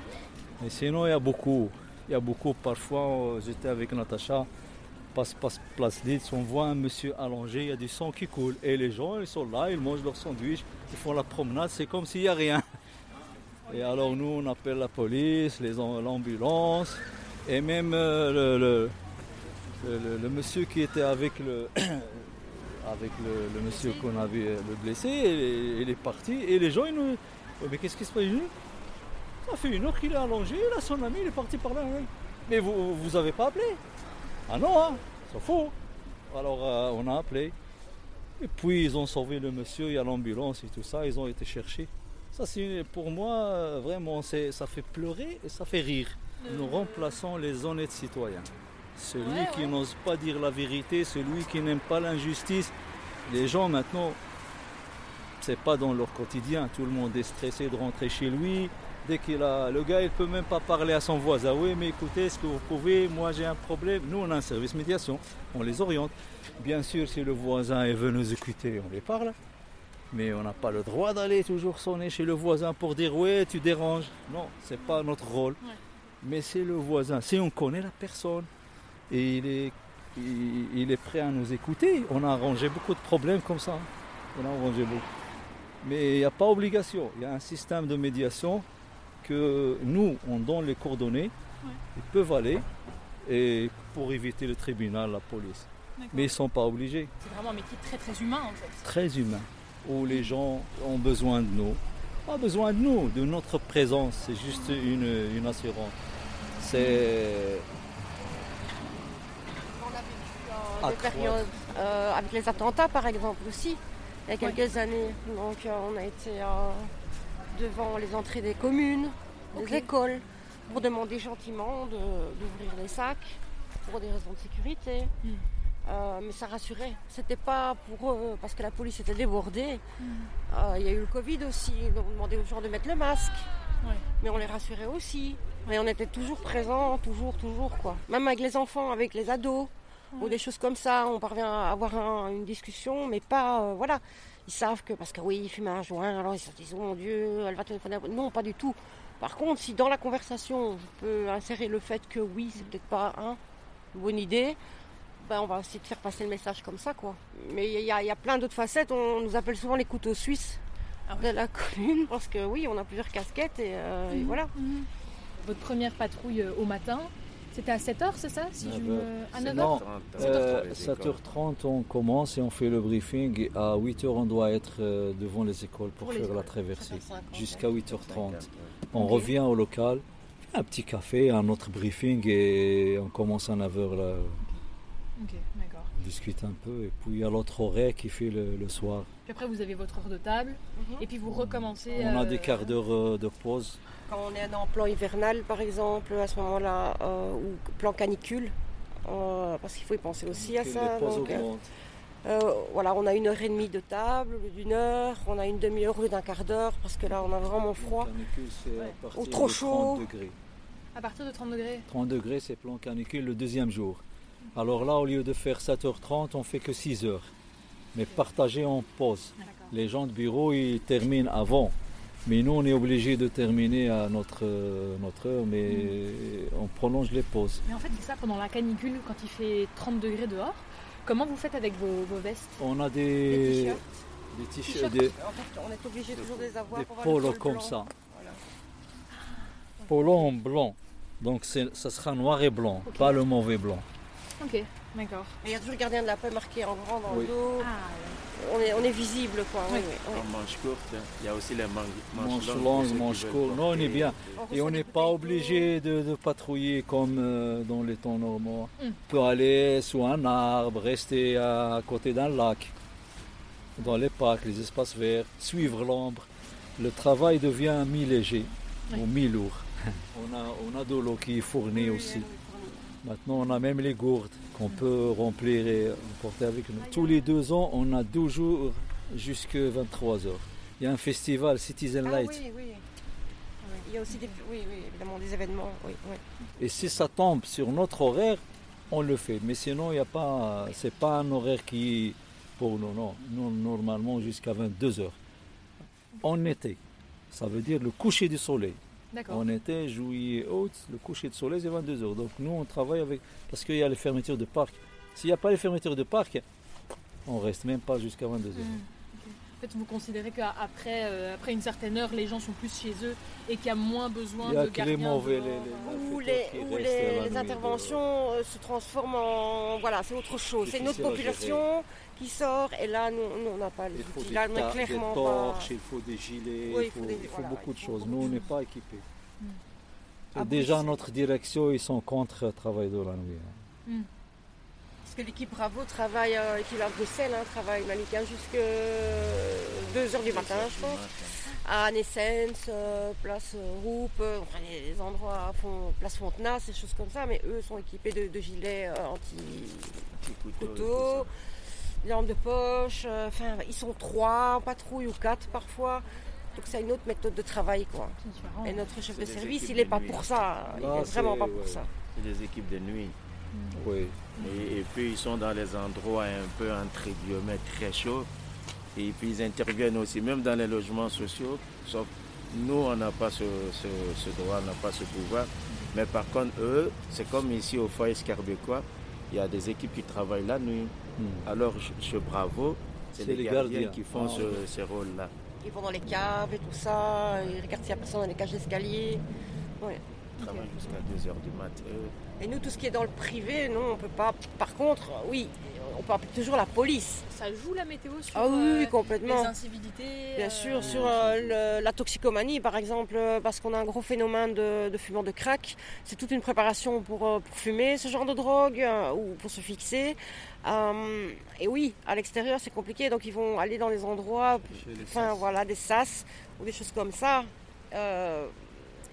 Mais sinon, il y a beaucoup. Il y a beaucoup. Parfois, euh, j'étais avec Natacha, passe, passe place Litz, on voit un monsieur allongé, il y a du sang qui coule. Et les gens, ils sont là, ils mangent leur sandwich, ils font la promenade, c'est comme s'il n'y a rien. Et alors, nous, on appelle la police, l'ambulance, et même euh, le monsieur qui était avec le, avec le, le monsieur qu'on avait euh, le blessé, il, il est parti et les gens ils nous. Ouais, mais qu'est-ce qui se passe? Ça fait une heure qu'il est allongé, là son ami il est parti par là. hein. Mais vous vous avez pas appelé? Ah non, hein, c'est faux. Alors euh, on a appelé. Et puis ils ont sauvé le monsieur, il y a l'ambulance et tout ça, ils ont été cherchés. Ça c'est pour moi euh, vraiment ça fait pleurer et ça fait rire. Nous remplaçons les honnêtes citoyens. Celui Ouais, qui ouais. n'ose pas dire la vérité, celui qui n'aime pas l'injustice. Les gens maintenant, c'est pas dans leur quotidien. Tout le monde est stressé de rentrer chez lui. Dès qu'il a, le gars, il peut même pas parler à son voisin. Oui, mais écoutez, est-ce que vous pouvez? Moi, j'ai un problème. Nous, on a un service médiation. On les oriente. Bien sûr, si le voisin est venu nous écouter, on les parle. Mais on n'a pas le droit d'aller toujours sonner chez le voisin pour dire ouais, tu déranges. Non, c'est pas notre rôle. Ouais. Mais c'est le voisin. Si on connaît la personne et il est, il, il est prêt à nous écouter, on a arrangé beaucoup de problèmes comme ça. On a arrangé beaucoup. Mais il n'y a pas obligation. Il y a un système de médiation que nous, on donne les coordonnées. Ils peuvent aller et pour éviter le tribunal, la police. Mais ils ne sont pas obligés. C'est vraiment un métier très très humain en fait. Très humain. Où les gens ont besoin de nous. Pas besoin de nous, de notre présence. C'est juste une, une assurance. C'est On a vécu euh, des Accroître. périodes euh, avec les attentats, par exemple, aussi, il y a quelques années. Donc, euh, on a été euh, devant les entrées des communes, des Ok. écoles, pour demander gentiment de- d'ouvrir les sacs pour des raisons de sécurité. Mm. Euh, mais ça rassurait. C'était pas pour eux, parce que la police était débordée. Mm. Euh, Il y a eu le Covid aussi, donc on demandait aux gens de mettre le masque. Ouais. Mais on les rassurait aussi. Et on était toujours présents, toujours, toujours quoi. Même avec les enfants, avec les ados, ou des choses comme ça, on parvient à avoir un- une discussion, mais pas, euh, voilà. Ils savent que, parce que oui, ils fument un joint, alors ils se disent, oh mon Dieu, elle va téléphoner. Non, pas du tout. Par contre, si dans la conversation, je peux insérer le fait que oui, c'est peut-être pas hein, une bonne idée, ben, on va essayer de faire passer le message comme ça, quoi. Mais il y, a- il y a plein d'autres facettes. On nous appelle souvent les couteaux suisses Ah de la commune, parce que oui, on a plusieurs casquettes et, euh, et Mhm. voilà. Mhm. Votre première patrouille euh, au matin, c'était à 7h, c'est ça si je 9 me... À C'est 9h non. 7h30, Euh, les écoles. 7h30, on commence et on fait le briefing. Et à 8h, on doit être euh, devant les écoles pour, Pour faire la écoles. traversée. 7h50, Jusqu'à 8h30. 50, On Ok. revient au local, un petit café, un autre briefing et on commence à 9h là, Ok, d'accord. On discute un peu. Et puis il y a l'autre horaire qui fait le, le soir. Puis après, vous avez votre heure de table, Mhm. et puis vous recommencez... On a euh, des quarts d'heure euh, de pause. Quand on est en plan hivernal, par exemple, à ce moment-là, euh, ou plan canicule, euh, parce qu'il faut y penser aussi à ça. donc, euh, voilà, on a une heure et demie de table, au lieu d'une heure, on a une demi-heure au lieu d'un quart d'heure, parce que là, on a vraiment froid. Le canicule, c'est à Ouais. partir Ou trop de chaud. 30 degrés. À partir de 30 degrés 30 degrés, c'est plan canicule le deuxième jour. Alors là, au lieu de faire 7h30, on fait que 6 heures. Mais partagé en pause. D'accord. Les gens de bureau, ils terminent avant. Mais nous, on est obligé de terminer à notre, notre heure, mais on prolonge les pauses. Mais en fait, c'est ça, pendant la canicule, quand il fait 30 degrés dehors, comment vous faites avec vos, vos vestes? On a Des des, t-shirts. des T-shirts, t-shirts, des, En fait, on est obligé toujours de les avoir des pour avoir le polos comme blanc. ça. Voilà. Polos en blanc. Donc c'est- ça sera noir et blanc, pas le mauvais blanc. Ok, d'accord. Et il y a toujours le gardien de la paix marqué en grand dans Oui. le dos. Ah, On, est, on est visible, quoi. oui, Oui. En manche courte, il y a aussi les manches, Manche longues, longue, pour ceux qui manche veulent courte. Non, on est bien. On Et on n'est pas obligé de, de patrouiller comme euh, dans les temps normaux. Mm. On peut aller sous un arbre, rester à côté d'un lac, dans les parcs, les espaces verts, suivre l'ombre. Le travail devient mi-léger Oui. ou mi-lourd. on, a, on a de l'eau qui est fournie aussi. Maintenant, on a même les gourdes qu'on peut remplir et emporter avec nous. Tous les deux ans, on a deux jours jusqu'à 23 heures. Il y a un festival Citizen Ah Light. oui, oui. Il y a aussi des, oui, oui, évidemment des événements. Oui, oui. Et si ça tombe sur notre horaire, on le fait. Mais sinon, il n'y a pas, c'est pas un horaire qui est pour nous, non. Nous, normalement, jusqu'à 22 heures. En été, ça veut dire le coucher du soleil. En été, juillet, août, le coucher du soleil, c'est 22 heures. Donc nous, on travaille avec, parce qu'il y a les fermetures de parc. S'il n'y a pas les fermetures de parc, on reste même pas jusqu'à 22 heures. Hmm, ok. En fait, vous considérez qu'après euh, après une certaine heure, les gens sont plus chez eux et qu'il y a moins besoin Il y a de que les mauvais, les- Où les, où interventions euh, se transforment en. Voilà, c'est autre chose. C'est une autre population qui sort et là, nous, nous, on n'a pas les Il faut outils. des, Là, on est des clairement torches, pas. il faut des gilets, Oui, il faut, des- il faut voilà, beaucoup de il faut choses. Nous, on n'est pas équipés. Mm. Et Ah, déjà, notre direction, ils sont contre le travail de la nuit. hein. Parce que l'équipe Bravo travaille, euh, l'équipe à Bruxelles, hein, travaille Malika jusqu'à 2h du matin, je pense. À Nessens, euh, place euh, Roupe, euh, enfin les, les endroits, à fond, place Fontenas, des choses comme ça, mais eux sont équipés de, de gilets euh, anti-couteaux, des lampes de poche, euh, enfin ils sont trois en patrouille ou quatre parfois. Donc c'est une autre méthode de travail. Quoi. Et notre chef de service, il n'est pas nuit. pour ça. Il n'est vraiment c'est- pas pour ça. C'est des équipes de nuit. Oui. Et, et puis ils sont dans les endroits un peu entre guillemets très chauds. Et puis ils interviennent aussi, même dans les logements sociaux. Sauf nous, on n'a pas ce, ce- ce droit, on n'a pas ce pouvoir. Mais par contre, eux, c'est comme ici au foyer Scarbécois, il y a des équipes qui travaillent la nuit. Hmm. Alors, chez Bravo, c'est les, les gardiens, gardiens. qui font Ah, ce, rôles-là. Ils vont dans les caves et tout ça. Ils regardent s'il n'y a personne dans les cages d'escalier. Ouais. Ils travaillent jusqu'à 2h du matin. Et nous, tout ce qui est dans le privé, non, on peut pas. Par contre, oui, on peut appeler toujours la police. Ça joue la météo sur Ah oui, oui, euh, les incivilités Bien euh, sûr, sur euh, le- la toxicomanie, par exemple, parce qu'on a un gros phénomène de, de fumeurs de crack. C'est toute une préparation pour, pour fumer ce genre de drogue ou pour se fixer. Euh, et oui, à l'extérieur, c'est compliqué, donc ils vont aller dans les endroits, enfin voilà, des sas ou des choses comme ça.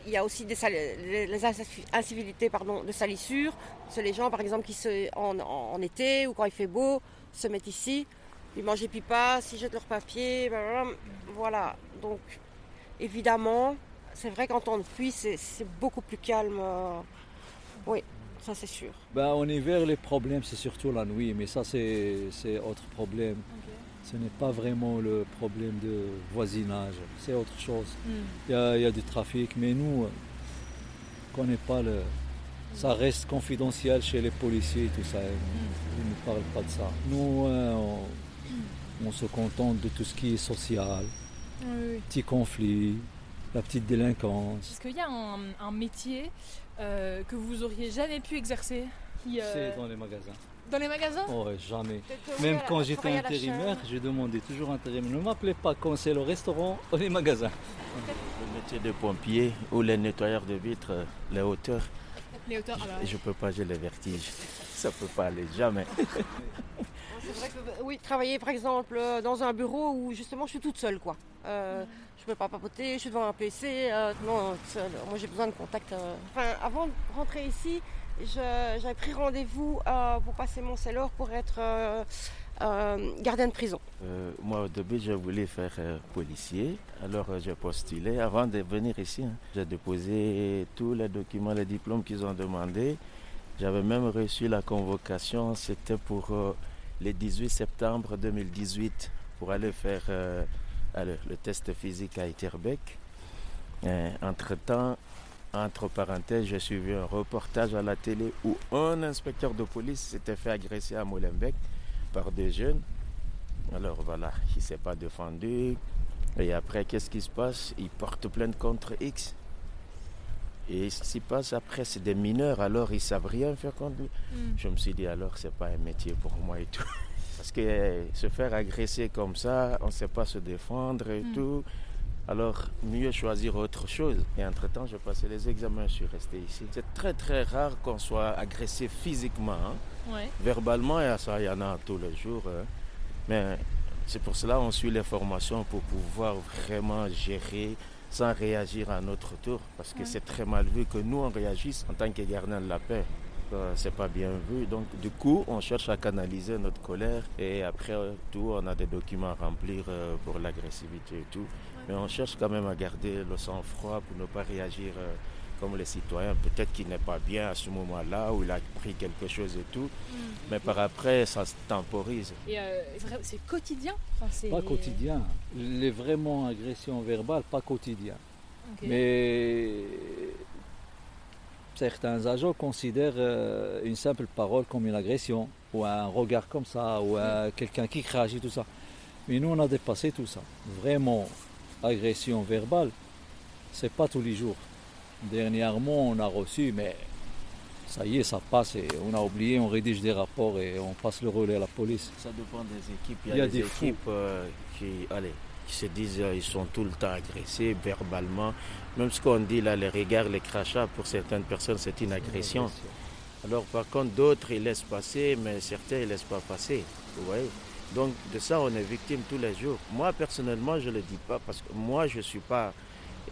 Il y a aussi des les, les inci- incivilités pardon, de salissure. C'est les gens, par exemple, qui se, en, en- en été ou quand il fait beau, se mettent ici. Ils mangent des pipas, ils jettent leurs papiers. blablabla. Voilà. Donc, évidemment, c'est vrai qu'en temps de pluie, c'est beaucoup plus calme. euh, Oui, ça c'est sûr. Ben, en hiver, les problèmes, c'est surtout la nuit, mais ça, c'est c'est autre problème. Ce n'est pas vraiment le problème de voisinage, c'est autre chose. Hmm. Il y a, il y a du trafic, mais nous, on ne connaît pas le. Ça reste confidentiel chez les policiers et tout ça. Ils ne parlent pas de ça. Nous, euh, on, on se contente de tout ce qui est social, Oui, oui. petits conflits, la petite délinquance. Est-ce qu'il y a un, un métier euh, que vous auriez jamais pu exercer euh, C'est dans les magasins. Dans les magasins Oh, ouais, jamais. Même quand j'étais intérimaire, j'ai demandé toujours intérimaire. Ne m'appelez pas quand c'est le restaurant ou les magasins. Le métier de pompier ou les nettoyeurs de vitres, les hauteurs, Les hauteurs bah, je peux pas, j'ai les vertiges. Ça peut pas aller, jamais. C'est vrai que, oui, travailler par exemple euh, dans un bureau où justement je suis toute seule, quoi. Euh, Je peux pas papoter, je suis devant un PC. euh, non, seule. moi j'ai besoin de contact. euh. Enfin, avant de rentrer ici, je- j'avais pris rendez-vous euh, pour passer mon CELOR pour être euh, euh, gardien de prison. Moi, au début, je voulais faire policier. Alors, j'ai postulé. Avant de venir ici, hein, j'ai déposé tous les documents, les diplômes qu'ils ont demandé. J'avais même reçu la convocation. C'était pour le 18 septembre 2018 pour aller faire le test physique à Etterbeek. Euh, Entre-temps, entre parenthèses, j'ai suivi un reportage à la télé où un inspecteur de police s'était fait agresser à Molenbeek par des jeunes. Alors voilà, il ne s'est pas défendu. Et après, qu'est-ce qui se passe? Il porte plainte contre X. Et ce qui se passe après, c'est des mineurs, alors ils ne savent rien faire contre lui. hmm. Je me suis dit, alors, c'est pas un métier pour moi et tout. Parce que euh, se faire agresser comme ça, on ne sait pas se défendre et Mm. tout. Alors, mieux choisir autre chose. Et entre-temps, j'ai passé les examens, je suis resté ici. C'est très, très rare qu'on soit agressé physiquement. hein. Ouais. Verbalement, il y a ça, il y en a tous les jours. hein. Mais c'est pour cela qu'on suit les formations pour pouvoir vraiment gérer sans réagir à notre tour. Parce que Ouais. c'est très mal vu que nous, on réagisse en tant que gardien de la paix. C'est pas bien vu. Donc, du coup, on cherche à canaliser notre colère. Et après tout, on a des documents à remplir euh, pour l'agressivité et tout. Mais on cherche quand même à garder le sang-froid pour ne pas réagir euh, comme les citoyens. Peut-être qu'il n'est pas bien à ce moment-là, où il a pris quelque chose et tout. Hmm. Mais par après, ça se temporise. Et euh, c'est quotidien? Enfin, c'est- Pas quotidien. Les vraiment agressions verbales, pas quotidien. Mais certains agents considèrent euh, une simple parole comme une agression, ou un regard comme ça, ou un- quelqu'un qui crache et tout ça. Mais nous, on a dépassé tout ça. Vraiment, agression verbale, c'est pas tous les jours. Dernièrement, on a reçu, mais ça y est, ça passe et on a oublié, on rédige des rapports et on passe le relais à la police. Ça dépend des équipes. Il y a des équipes euh, qui, allez, qui se disent euh, ils sont tout le temps agressés verbalement. Même ce qu'on dit là, les regards, les crachats, pour certaines personnes, c'est une agression. Alors par contre, d'autres, ils laissent passer, mais certains, ils ne laissent pas passer. Vous voyez? Donc de ça, on est victime tous les jours. Moi, personnellement, je ne le dis pas parce que moi, je ne suis pas...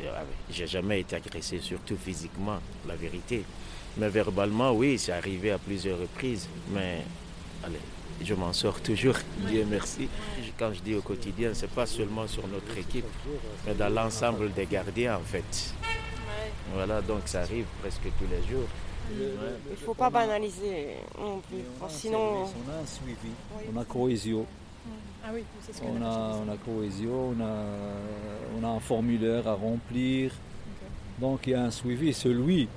euh, J'ai jamais été agressé, surtout physiquement, la vérité. Mais verbalement, oui, c'est arrivé à plusieurs reprises. Mais allez, je m'en sors toujours, Dieu merci. Quand je dis au quotidien, c'est pas seulement sur notre équipe, mais dans l'ensemble des gardiens en fait. Voilà, donc ça arrive presque tous les jours. Il ne faut pas banaliser non plus. sinon. On a un suivi, on a cohésion. Ah oui, c'est ce que on a, on a cohésion, on a, on a un formulaire à remplir. Donc il y a un suivi. Celui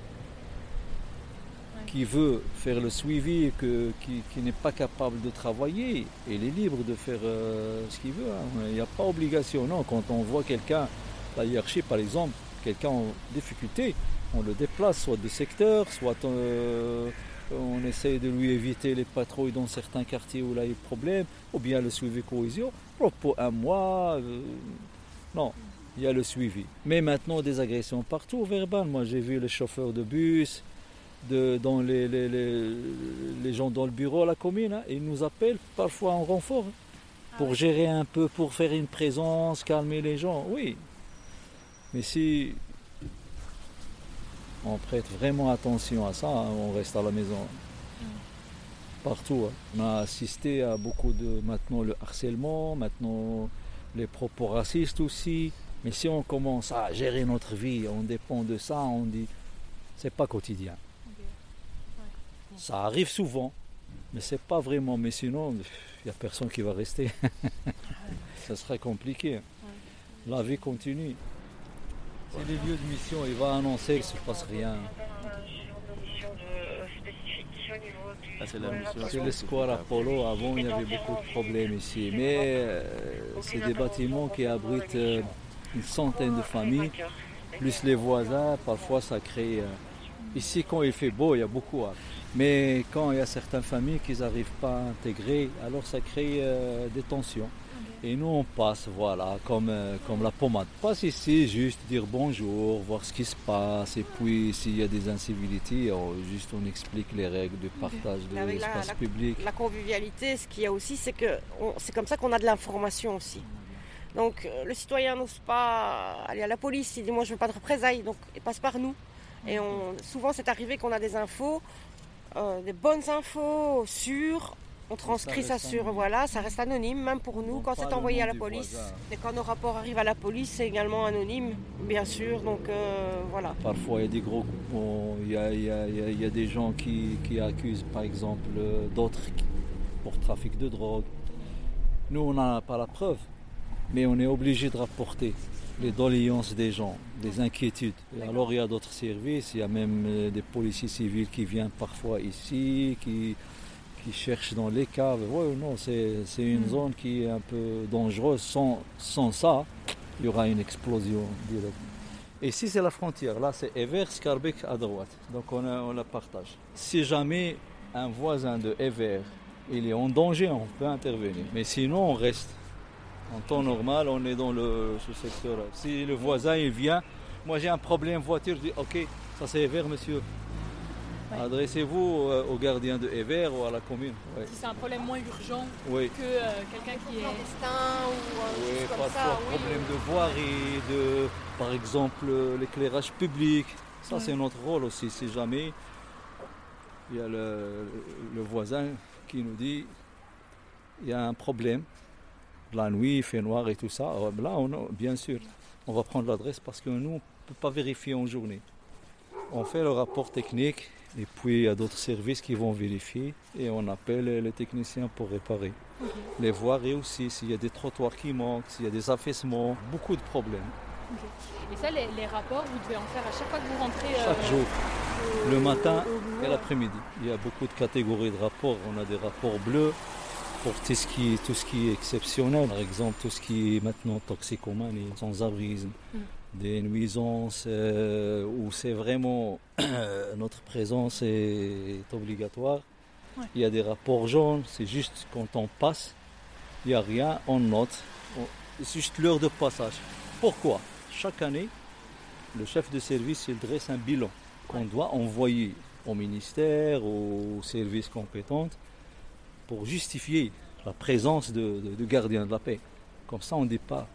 qui veut faire le suivi et que, qui, n'est pas capable de travailler, il est libre de faire euh, ce qu'il veut. Hein. Il n'y a pas obligation. Non, quand on voit quelqu'un, la hiérarchie par exemple, quelqu'un en difficulté, on le déplace soit de secteur, soit euh, on essaye de lui éviter les patrouilles dans certains quartiers où il a eu problème, ou bien le suivi cohésion. Pour un mois, euh, non, il y a le suivi. Mais maintenant, des agressions partout, verbales. Moi, j'ai vu les chauffeurs de bus, de, dans les, les, gens dans le bureau à la commune, hein, ils nous appellent parfois en renfort hein, ah pour gérer un peu, pour faire une présence, calmer les gens. Oui. Mais si on prête vraiment attention à ça, hein, on reste à la maison. Partout. On a assisté à beaucoup de maintenant le harcèlement, maintenant les propos racistes aussi. Mais si on commence à gérer notre vie, on dépend de ça, on dit c'est pas quotidien. Ça arrive souvent, mais c'est pas vraiment. Mais sinon, il n'y a personne qui va rester. ça serait compliqué. La vie continue. C'est les lieux de mission, il va annoncer qu'il ne se passe rien. Ah, c'est le Square Apollo, avant il y avait beaucoup de problèmes ici. Mais euh, c'est des bâtiments qui abritent euh, une centaine de familles, plus les voisins, parfois ça crée... Euh, ici quand il fait beau, il y a beaucoup. Hein. Mais quand il y a certaines familles qui n'arrivent pas à intégrer, alors ça crée des tensions. Et nous, on passe, voilà, comme, euh, comme la pommade. Passe ici, juste dire bonjour, voir ce qui se passe. Et puis, s'il y a des incivilités, juste on explique les règles de partage de l'espace public. La convivialité, ce qu'il y a aussi, c'est que c'est comme ça qu'on a de l'information aussi. Donc, euh, le citoyen n'ose pas aller à la police. Il dit, moi, je veux pas de représailles. Donc, il passe par nous. Et on, souvent, c'est arrivé qu'on a des infos, euh, des bonnes infos sûres on transcrit ça, sur, voilà, ça reste anonyme, même pour nous, quand c'est envoyé à la police. Et quand nos rapports arrivent à la police, c'est également anonyme, bien sûr, donc euh, voilà. Parfois, il y a des gros il y a, il y a, des gens qui, accusent, par exemple, euh, d'autres pour trafic de drogue. Nous, on n'a pas la preuve, mais on est obligé de rapporter les doléances des gens, des inquiétudes. Et alors, il y a d'autres services, il y a même euh, des policiers civils qui viennent parfois ici, qui qui cherchent dans les caves. Ouais, non, c'est, une mm. zone qui est un peu dangereuse. Sans, sans ça, il y aura une explosion directe. Et si c'est la frontière, là c'est Ever, Scarbeck à droite. Donc on, on, la partage. Si jamais un voisin de Ever il est en danger, on peut intervenir. Mais sinon, on reste. En temps normal, on est dans le, ce secteur. Si le voisin il vient, moi j'ai un problème voiture, je dis ok, ça c'est Ever, monsieur. Adressez-vous euh, au gardien de Ever ou à la commune. Si c'est un problème moins urgent que euh, quelqu'un qui est. Clandestin ou euh, oui, comme parfois problème de voirie, de, par exemple l'éclairage public. Ça, c'est notre rôle aussi. Si jamais il y a le, voisin qui nous dit il y a un problème, la nuit, il fait noir et tout ça, là, on, bien sûr, on va prendre l'adresse parce que nous, on ne peut pas vérifier en journée. On fait le rapport technique et puis il y a d'autres services qui vont vérifier et on appelle les techniciens pour réparer. Les voiries aussi, s'il y a des trottoirs qui manquent, s'il y a des affaissements, beaucoup de problèmes. Et ça, les, rapports, vous devez en faire à chaque fois que vous rentrez euh, Chaque jour, le matin et l'après-midi. Il y a beaucoup de catégories de rapports. On a des rapports bleus pour tout ce qui, tout ce qui est exceptionnel. Par exemple, tout ce qui est maintenant toxicomanie, sans-abrisme. Mm des nuisances euh, où c'est vraiment notre présence est obligatoire. Il y a des rapports jaunes, c'est juste quand on passe, il n'y a rien, on note. C'est juste l'heure de passage. Pourquoi? Chaque année, le chef de service il dresse un bilan qu'on doit envoyer au ministère, aux services compétents, pour justifier la présence de, de, de gardiens de la paix. Comme ça, on ne dit pas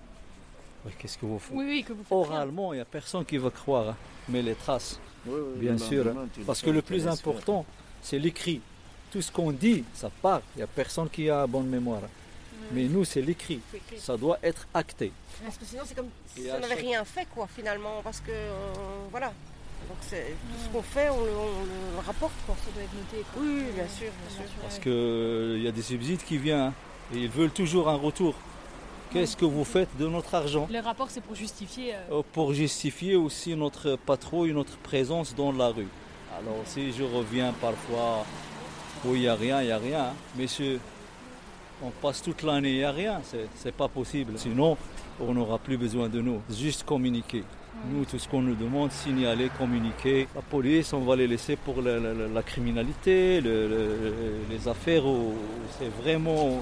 qu'est-ce que vous faites Oui, que vous Oralement, il n'y a personne qui va croire, hein. mais les traces, bien sûr. Hein. parce que le plus important, c'est l'écrit. tout ce qu'on dit, ça part. Il n'y a personne qui a bonne mémoire. Mais nous, c'est l'écrit. Ça doit être acté. Parce que sinon, c'est comme si on n'avait chaque- rien fait, quoi, finalement. Parce que, euh, voilà. Donc, c'est tout ce qu'on fait, on le, on le rapporte, quoi. Ça doit être noté. quoi. Oui, oui, bien sûr, bien sûr. Parce qu'il y a des subsides qui viennent hein, et ils veulent toujours un retour. Qu'est-ce que vous faites de notre argent Les rapports, c'est pour justifier. euh, Euh, Pour justifier aussi notre patrouille, notre présence dans la rue. Alors si je reviens parfois où il n'y a rien, il n'y a rien. hein. Messieurs, on passe toute l'année, il n'y a rien. C'est- pas possible. Sinon, on n'aura plus besoin de nous. Juste communiquer. Nous, tout ce qu'on nous demande, signaler, communiquer. La police, on va les laisser pour la, la- la- la criminalité, le- le- les affaires où c'est vraiment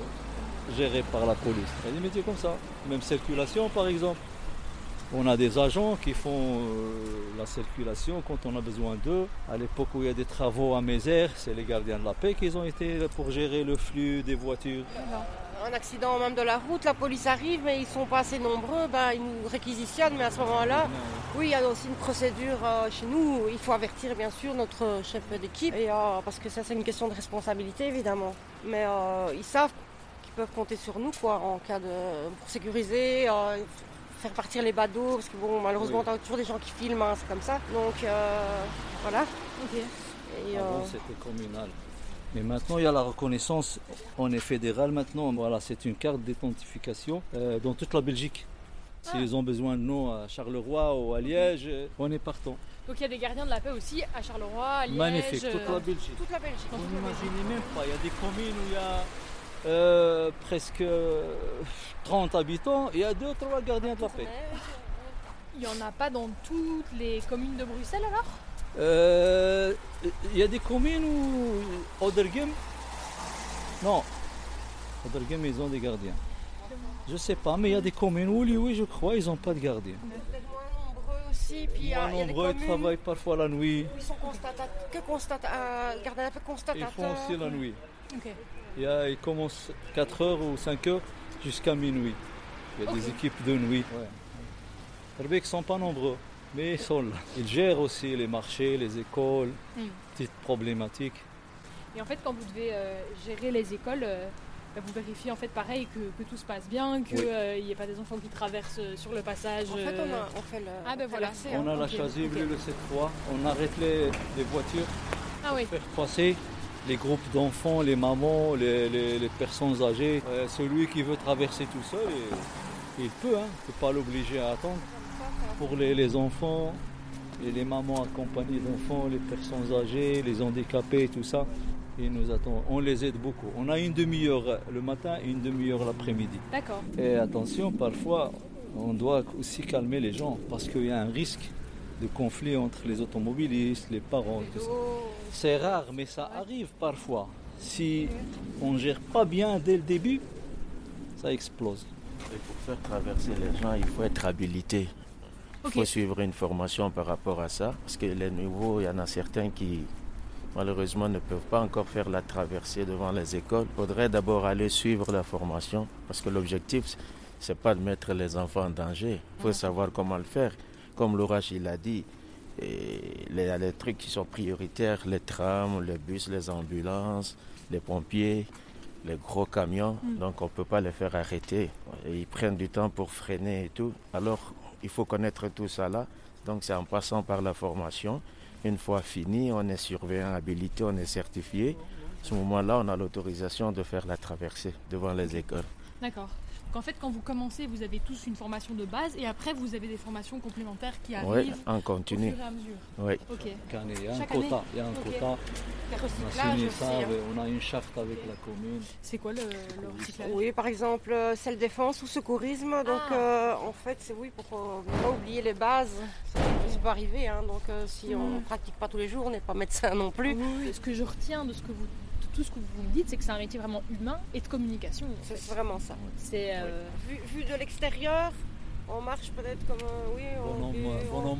géré par la police. Il y a des métiers comme ça. Même circulation, par exemple. On a des agents qui font euh, la circulation quand on a besoin d'eux. À l'époque où il y a des travaux à Mézère, c'est les gardiens de la paix qui ont été pour gérer le flux des voitures. Un accident même de la route, la police arrive, mais ils sont pas assez nombreux, ben, ils nous réquisitionnent, mais à ce moment-là, oui, il y a aussi une procédure euh, chez nous. Il faut avertir bien sûr notre chef d'équipe, et, euh, parce que ça c'est une question de responsabilité évidemment. Mais ils savent peuvent compter sur nous quoi, en cas de pour sécuriser, euh, faire partir les badauds, parce que bon malheureusement Oui. t'as toujours des gens qui filment, hein, c'est comme ça. Donc euh, voilà. Et, Avant, euh, c'était communal. Mais maintenant, il y a la reconnaissance. On est fédéral maintenant. Voilà, c'est une carte d'identification euh, dans toute la Belgique. S'ils ont besoin de nous à Charleroi ou à Liège, on est partant. Donc il y a des gardiens de la paix aussi à Charleroi, à Liège. Magnifique, toute la Belgique. toute la Belgique. Vous n'imaginez même pas, il y a des communes où il y a euh, presque euh, 30 habitants, il y a 2-3 gardiens de la paix. Il n'y en a pas dans toutes les communes de Bruxelles alors? Euh, Il y a des communes où Odergem, non, Odergem ils ont des gardiens. Je sais pas, mais il y a des communes où, oui, oui, je crois, ils n'ont pas de gardiens. Aussi, puis il y a, Moins il y a des nombreux, ils travaillent parfois la nuit. ils sont constata- que constat euh, gardien de la paix Ils font aussi la nuit. Il y a- ils commencent 4h ou 5h jusqu'à minuit. Il y a des équipes de nuit. Ouais. Les ne sont pas nombreux, mais ils sont là. Ils gèrent aussi les marchés, les écoles, Mm. petites problématiques. Et en fait, quand vous devez euh, gérer les écoles, euh, bah, vous vérifiez en fait pareil que, que tout se passe bien, qu'il Oui. n'y ait pas des enfants qui traversent euh, sur le passage. En fait, on, euh, a, on fait le. Ah, ben voilà. On a la chasuble, ok. le C3, on arrête les, les voitures Ah oui. pour faire passer les groupes d'enfants, les mamans, les, les- les personnes âgées. Euh, celui qui veut traverser tout seul, il, il peut, hein, il ne peut pas l'obliger à attendre. Pour les, les enfants et les mamans accompagnées d'enfants, les personnes âgées, les handicapés, tout ça, ils nous attendent. On les aide beaucoup. On a une demi-heure le matin et une demi-heure l'après-midi. D'accord. Et attention, parfois, on doit aussi calmer les gens parce qu'il y a un risque de conflit entre les automobilistes, les parents, tout ça. C'est rare, mais ça arrive parfois. Si on ne gère pas bien dès le début, ça explose. Et pour faire traverser les gens, il faut être habilité. Il faut suivre une formation par rapport à ça. Parce que les nouveaux, il y en a certains qui, malheureusement, ne peuvent pas encore faire la traversée devant les écoles. Il faudrait d'abord aller suivre la formation. Parce que l'objectif, c'est pas de mettre les enfants en danger. Il faut savoir comment le faire. Comme l'orage, il a dit, et les, les trucs qui sont prioritaires, les trams, les bus, les ambulances, les pompiers, les gros camions, donc on ne peut pas les faire arrêter. Et ils prennent du temps pour freiner et tout. Alors, il faut connaître tout ça là. Donc, c'est en passant par la formation. Une fois fini, on est surveillant habilité, on est certifié. À ce moment-là, on a l'autorisation de faire la traversée devant les écoles. D'accord. Donc en fait, quand vous commencez, vous avez tous une formation de base et après, vous avez des formations complémentaires qui arrivent en au continu. fur et à mesure. Oui. Ok. Chaque année, il y a un quota. Il y a un quota. On a aussi. ça, hein. on a une charte avec la commune. C'est quoi le, le recyclage Oui, par exemple, euh, celle défense ou secourisme. Donc, Ah. euh, en fait, c'est oui pour euh, ne pas oublier les bases. Ça peut- arriver. hein. Donc, euh, si on ne pratique pas tous les jours, on n'est pas médecin non plus. Oui, oui. Ce que je retiens de ce que vous, tout ce que vous me dites, c'est que c'est un métier vraiment humain et de communication. C'est fait. vraiment ça. C'est euh, Vu, vu de l'extérieur, on marche peut-être comme un- oui, on, oui, on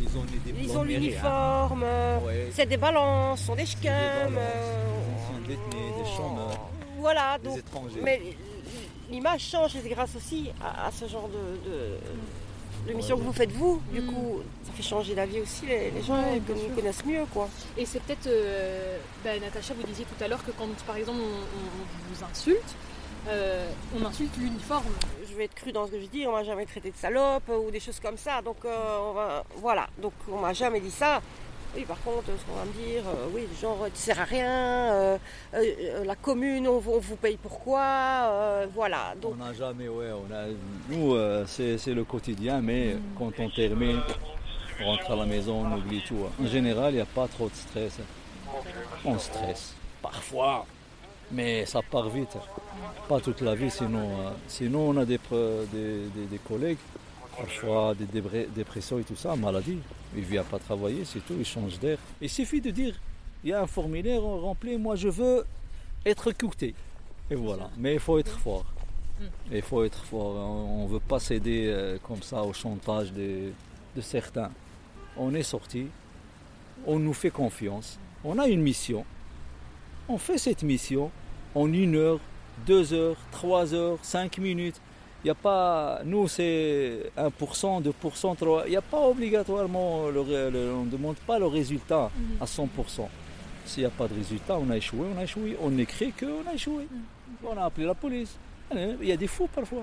Ils ont des Ils hein. l'uniforme, euh, Ouais. c'est des balances, sont des euh, sont détenus, des chômeurs, Voilà, des donc étrangers. Mais l'image change grâce aussi à, à ce genre de, de- l'émission que vous faites vous. Du Mm. coup, ça fait changer la vie aussi. Les, les gens Ouais, que nous connaissent mieux, quoi. Et c'est peut-être, euh, bah, Natacha, vous disiez tout à l'heure que quand, par exemple, on, on- on vous insulte, euh, on insulte l'uniforme. Je vais être cru dans ce que je dis. On m'a jamais traité de salope euh, ou des choses comme ça. Donc euh, on va, voilà. Donc on m'a jamais dit ça. Oui, par contre, ce qu'on va me dire, euh, oui, genre, tu sers à rien, euh, euh, la commune, on, vous- paye pourquoi, voilà. On n'a jamais, ouais, on a, nous, c'est le quotidien, mais quand on termine, on rentre à la maison, on oublie tout. En général, il n'y a pas trop de stress. On stresse, parfois, mais ça part vite. Pas toute la vie, sinon, sinon on a des, des, collègues, parfois des dépressions et tout ça, maladie. Il ne vient pas travailler, c'est tout, il change d'air. Il suffit de dire, il y a un formulaire, on remplit, moi je veux être écouté. Et voilà, mais il faut être fort. Il faut être fort. On ne veut pas céder euh, comme ça au chantage de, de certains. On est sorti, on nous fait confiance, on a une mission. On fait cette mission en une heure, deux heures, trois heures, cinq minutes. Il n'y a pas, nous c'est 1%, 2%, 3%. Il n'y a pas obligatoirement, le on ne demande pas le résultat à 100%. S'il n'y a pas de résultat, on a échoué, on a échoué. On écrit qu'on a échoué. On a appelé la police. Il y a des fous parfois.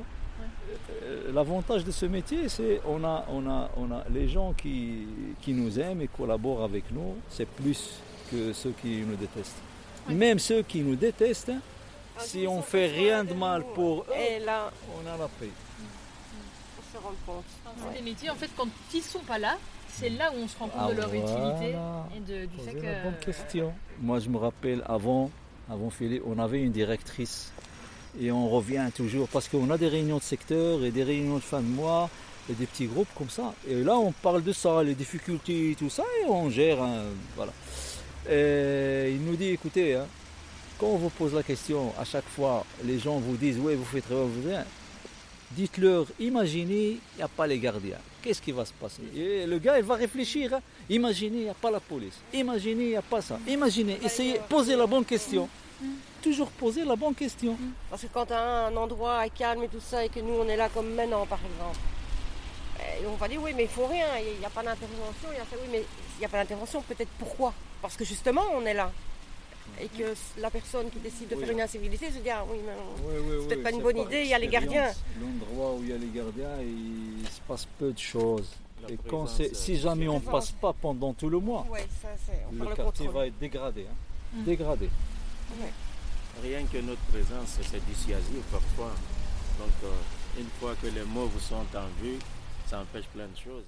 Euh, L'avantage de ce métier, c'est on a, on a, on a les gens qui, qui nous aiment et collaborent avec nous, c'est plus que ceux qui nous détestent. Même ceux qui nous détestent, si on fait rien de mal pour eux, et là, on a la paix. on se rend compte. C'est des métiers, en fait, quand ils sont pas là, c'est là où on se rend compte Ah, de leur utilité et de- du fait que. la bonne question. Moi, je me rappelle avant, avant Philippe, on avait une directrice et on revient toujours parce qu'on a des réunions de secteur et des réunions de fin de mois et des petits groupes comme ça. Et là, on parle de ça, les difficultés, tout ça, et on gère. hein, voilà. Et il nous dit, écoutez, hein, quand on vous pose la question, à chaque fois, les gens vous disent, oui, vous faites très bien, vous faites Dites-leur, imaginez, il n'y a pas les gardiens. Qu'est-ce qui va se passer? Et le gars, il va réfléchir. hein. Imaginez, il n'y a pas la police. Imaginez, il n'y a pas ça. Imaginez, essayez, posez la bonne question. Toujours poser la bonne question. Parce que quand un endroit est calme et tout ça, et que nous on est là comme maintenant par exemple, et on va dire oui mais il faut rien, il n'y a pas d'intervention, il y a ça, oui mais il n'y a pas d'intervention, peut-être pourquoi? Parce que justement on est là. Et que la personne qui décide de Oui. faire une incivilité se dit ah oui mais on- Oui, oui, C'est peut-être oui, pas une bonne idée, il y a les gardiens. L'endroit où il y a les gardiens, il se passe peu de choses. La Et quand présence, c'est- euh, si jamais on ne passe pas pendant tout le mois, Ouais, ça c'est. On le quartier va être dégradé. hein. Dégradé. Rien que notre présence, c'est dissuasif parfois. Donc, euh, une fois que les mots vous sont en vue, ça empêche plein de choses.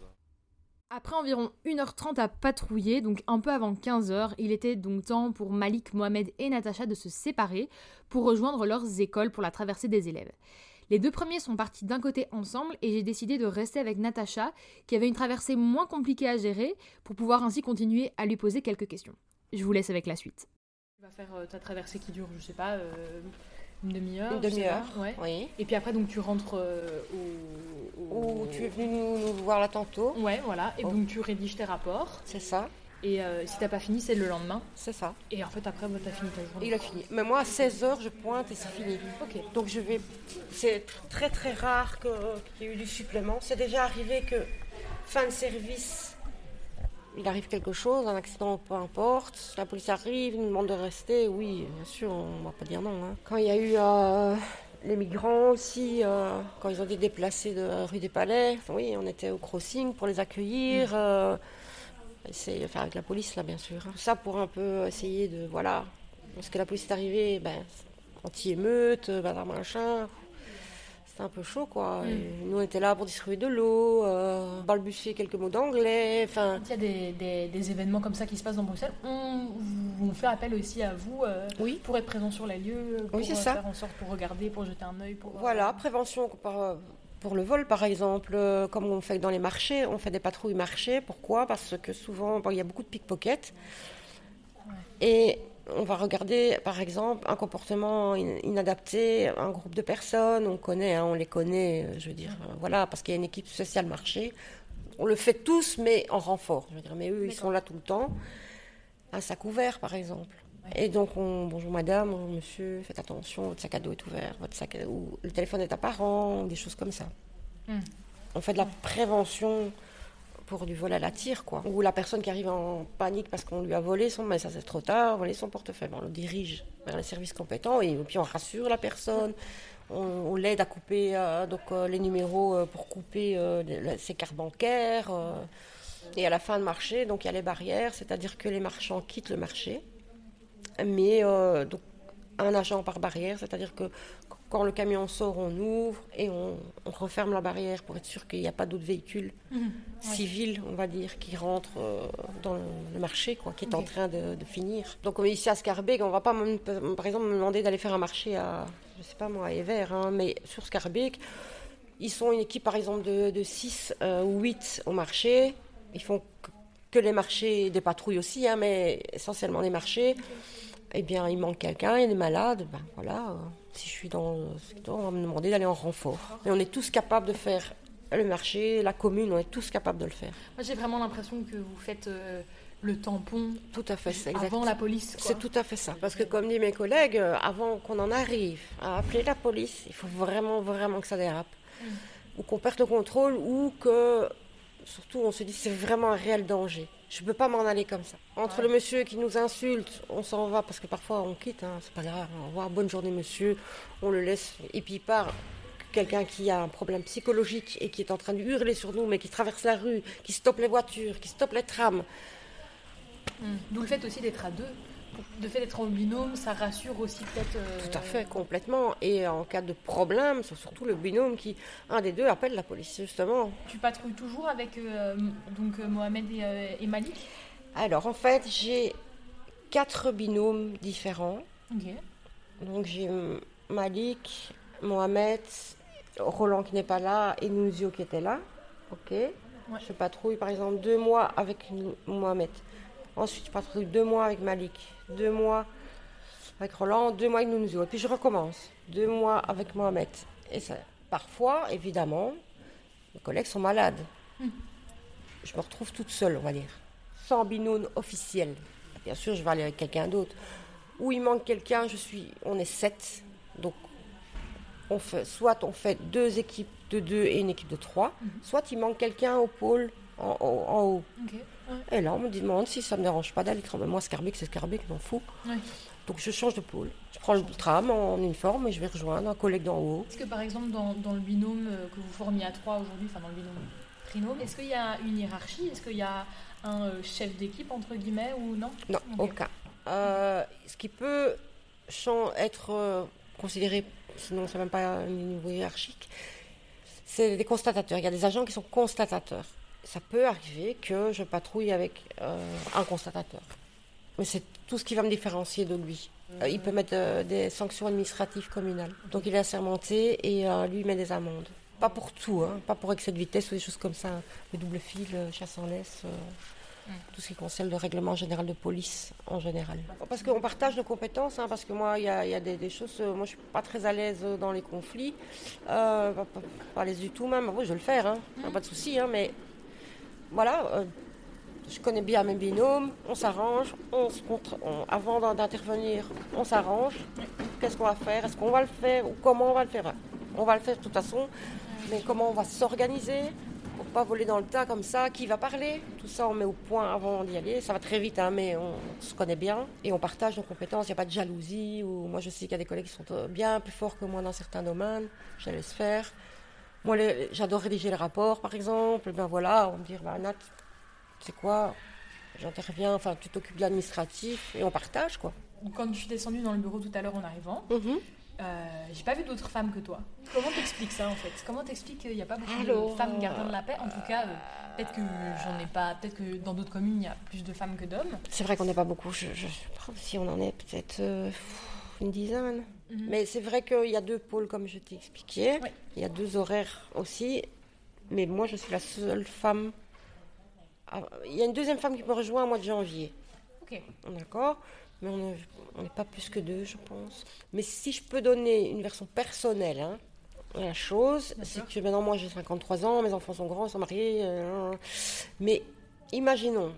Après environ 1h30 à patrouiller, donc un peu avant 15h, il était donc temps pour Malik, Mohamed et Natacha de se séparer pour rejoindre leurs écoles pour la traversée des élèves. Les deux premiers sont partis d'un côté ensemble et j'ai décidé de rester avec Natacha, qui avait une traversée moins compliquée à gérer, pour pouvoir ainsi continuer à lui poser quelques questions. Je vous laisse avec la suite. Tu vas faire euh, ta traversée qui dure, je sais pas, euh, une demi-heure Une demi-heure. ouais. Oui. Et puis après, donc tu rentres euh, au, au- Ou tu es venu nous, nous voir là tantôt. Ouais, voilà. Et Oh. donc tu rédiges tes rapports. C'est ça, Et euh, si t'as pas fini, c'est le lendemain. c'est ça. Et en fait, après, bah, t'as fini ta journée. Il a fini. Mais moi à 16h je pointe et c'est fini. Ok. Donc je vais. C'est tr- très très rare qu'il y ait eu du supplément. C'est déjà arrivé que fin de service, il arrive quelque chose, un accident, peu importe. La police arrive, nous demande de rester. Oui, bien sûr, on va pas dire non. hein. Quand il y a eu euh, les migrants aussi, euh, quand ils ont été déplacés de la rue des Palais, oui, on était au crossing pour les accueillir. euh, essayer de faire avec la police là, bien sûr. hein. Tout ça pour un peu essayer de voilà. Parce que la police est arrivée, ben, anti-émeute, bazar machin. C'était un peu chaud, quoi. Mm. Nous, on était là pour distribuer de l'eau, euh, balbutier quelques mots d'anglais. Enfin, il y a des, des- des événements comme ça qui se passent dans Bruxelles, on, on fait appel aussi à vous euh, oui. pour être présent sur les lieux, pour c'est euh, ça. faire en sorte, pour regarder, pour jeter un œil. Pour, Voilà, prévention par- pour le vol, par exemple, euh, comme on fait dans les marchés, on fait des patrouilles marchés. Pourquoi? Parce que souvent, bon, il y a beaucoup de pickpockets. Et on va regarder, par exemple, un comportement in- inadapté, un groupe de personnes, on connaît, hein, on les connaît, euh, je veux dire, euh, voilà, parce qu'il y a une équipe spéciale marché. On le fait tous, mais en renfort. Je veux dire, mais eux, ils sont là tout le temps. Un sac ouvert, par exemple. Et donc, on, bonjour madame, bonjour monsieur, faites attention, votre sac à dos est ouvert, votre sac à- ou le téléphone est apparent, des choses comme ça. Hmm. On fait de la prévention pour du vol à la tire, quoi. Ou la personne qui arrive en panique parce qu'on lui a volé son, mais ça c'est trop tard, volé son portefeuille. On le dirige vers les services compétents et puis on rassure la personne. On, l'aide à couper euh, donc, euh, les numéros euh, pour couper ses cartes bancaires. et à la fin de marché, donc il y a les barrières, c'est-à-dire que les marchands quittent le marché. Mais donc, un agent par barrière, c'est-à-dire que quand le camion sort, on ouvre et on, on referme la barrière pour être sûr qu'il n'y a pas d'autres véhicules civils, on va dire, qui rentrent euh, dans le, marché, quoi, qui est en train de, de finir. Donc euh, ici à Scarbeck, on va pas, me- par exemple, me demander d'aller faire un marché à, je sais pas moi, à hein, mais sur Scarbeck, ils sont une équipe par exemple de, de 6 ou 8 au marché. Ils font que, les marchés, des patrouilles aussi, hein, mais essentiellement les marchés. Eh bien, il manque quelqu'un, il des malades, ben voilà. si je suis dans secteur, on va me demander d'aller en renfort. Et on est tous capables de faire le marché, la commune, on est tous capables de le faire. Moi, j'ai vraiment l'impression que vous faites euh, le tampon Tout à fait, exact. avant la police. C'est tout à fait ça. Parce que comme disent mes collègues, euh, avant qu'on en arrive à appeler la police, il faut vraiment, vraiment que ça dérape. Ou qu'on perde le contrôle, ou que, surtout, on se dit c'est vraiment un réel danger. Je ne peux pas m'en aller comme ça. Entre le monsieur qui nous insulte, on s'en va, parce que parfois on quitte, hein, c'est pas grave, au revoir, bonne journée monsieur, on le laisse, et puis il part. Quelqu'un qui a un problème psychologique et qui est en train de hurler sur nous, mais qui traverse la rue, qui stoppe les voitures, qui stoppe les trams, Mm. D'où le fait aussi d'être à deux. Le fait d'être en binôme, ça rassure aussi peut-être. euh, Tout à fait, complètement. Et en cas de problème, c'est surtout le binôme qui, un des deux, appelle la police, justement. Tu patrouilles toujours avec euh, donc euh, Mohamed et, et Malik? Alors, en fait, j'ai quatre binômes différents. Ok. Donc, j'ai Malik, Mohamed, Roland qui n'est pas là et Nunzio qui était là. Ok. Je patrouille, par exemple, deux mois avec Mohamed. Ensuite, je patrouille deux mois avec Malik. Deux mois avec Roland, deux mois avec Nunzio. Et puis, je recommence. Deux mois avec Mohamed. Et ça, parfois, évidemment, mes collègues sont malades. Je me retrouve toute seule, on va dire. Sans binôme officiel. Bien sûr, je vais aller avec quelqu'un d'autre. Où il manque quelqu'un, je suis, on est sept. Donc, on fait, soit on fait deux équipes de deux et une équipe de trois, soit il manque quelqu'un au pôle en, haut- en haut. Ok. Et là, on me demande si ça me dérange pas d'aller travailler. Moi, Scarbeck, c'est Scarbeck, je m'en fous. Ouais. Donc, je change de pôle. Je prends le tram en uniforme et je vais rejoindre un collègue d'en haut. Est-ce que par exemple dans, dans le binôme euh, que vous formiez à trois aujourd'hui, enfin dans le binôme trinôme, est-ce qu'il y a une hiérarchie? Est-ce qu'il y a un euh, chef d'équipe entre guillemets ou non? Non, aucun. Euh, ce qui peut être considéré, sinon c'est même pas un niveau hiérarchique, c'est des constatateurs. Il y a des agents qui sont constatateurs. Ça peut arriver que je patrouille avec euh, un constatateur. Mais c'est tout ce qui va me différencier de lui. Euh, il peut mettre euh, des sanctions administratives communales. Donc il est assermenté et lui il met des amendes. Pas pour tout, hein, pas pour excès de vitesse ou des choses comme ça. Le double fil, chasse en laisse. euh, tout ce qui concerne le règlement général de police en général. Parce qu'on partage nos compétences, hein, parce que moi, il y a, il y a des, des choses, moi je suis pas très à l'aise dans les conflits, pas, pas- pas à l'aise du tout même, oui je vais le faire, a pas de souci, mais voilà, euh, je connais bien mes binômes, on s'arrange, on se contre- on- avant d'intervenir, on s'arrange, qu'est-ce qu'on va faire, est-ce qu'on va le faire ou comment on va le faire? On va le faire de toute façon, mais comment on va s'organiser pour pas voler dans le tas comme ça, qui va parler, tout ça on met au point avant d'y aller, ça va très vite hein, mais on se connaît bien et on partage nos compétences, il n'y a pas de jalousie, ou moi je sais qu'il y a des collègues qui sont euh, bien plus forts que moi dans certains domaines, je laisse faire. Moi j'adore rédiger les rapports par exemple, ben voilà, on me dire, bah, Nat, c'est quoi J'interviens, enfin tu t'occupes de l'administratif et on partage quoi. Quand je suis descendue dans le bureau tout à l'heure en arrivant, Mhm. euh, j'ai pas vu d'autres femmes que toi. Comment t'expliques ça en fait? Comment t'expliques qu'il n'y a pas beaucoup Alors, de femmes gardiens de la paix? En tout cas, euh, peut-être que j'en ai pas, peut-être que dans d'autres communes il y a plus de femmes que d'hommes. C'est vrai qu'on n'est pas beaucoup. Je, je- si on en est peut-être euh, une dizaine. Mhm. Mais c'est vrai qu'il y a deux pôles, comme je t'ai expliqué. Oui. Il y a deux horaires aussi. Mais moi, je suis la seule femme. à- Il y a une deuxième femme qui me rejoint au mois de janvier. Ok. D'accord Mais on est- on n'est pas plus que deux, je pense. Mais si je peux donner une version personnelle, hein, à la chose, c'est que maintenant, moi, j'ai 53 ans, mes enfants sont grands, sont mariés. euh, mais imaginons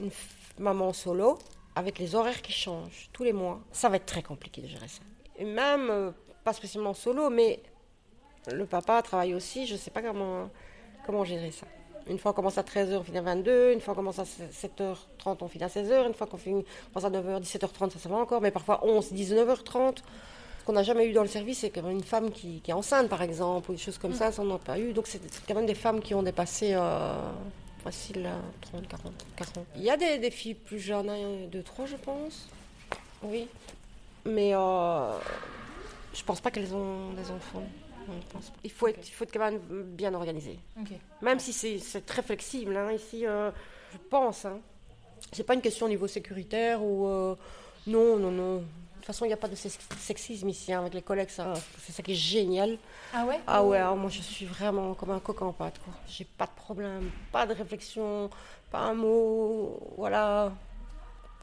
une maman solo, avec les horaires qui changent tous les mois, ça va être très compliqué de gérer ça. Et même, euh, pas spécialement solo, mais le papa travaille aussi, je ne sais pas comment, comment gérer ça. Une fois on commence à 13h, on finit à 22 Une fois on commence à 7h30, on finit à 16h. Une fois qu'on finit, on commence à 9h, 17h30, ça, ça va encore. Mais parfois 11, 19h30. Ce qu'on n'a jamais eu dans le service, c'est quand même une femme qui, qui est enceinte, par exemple, ou des choses comme ça, ça on n'a pas eu. Donc c'est c'est quand même des femmes qui ont dépassé euh, facile à 30, 40, 40 ans. Il y a des, des filles plus jeunes, hein, 2, 3 je pense. Oui. Mais euh, je pense pas qu'elles ont des enfants. Pense. Il faut être, il faut être quand même bien organisé. Même si c'est très flexible, hein, ici, euh, je pense. Hein. C'est pas une question au niveau sécuritaire ou. euh, non, non, non. De toute façon, il n'y a pas de sex- sexisme ici hein, avec les collègues, c'est ça qui est génial. Ah ouais Ah ouais, moi je suis vraiment comme un coq en pâte, quoi. J'ai pas de problème, pas de réflexion, pas un mot, voilà.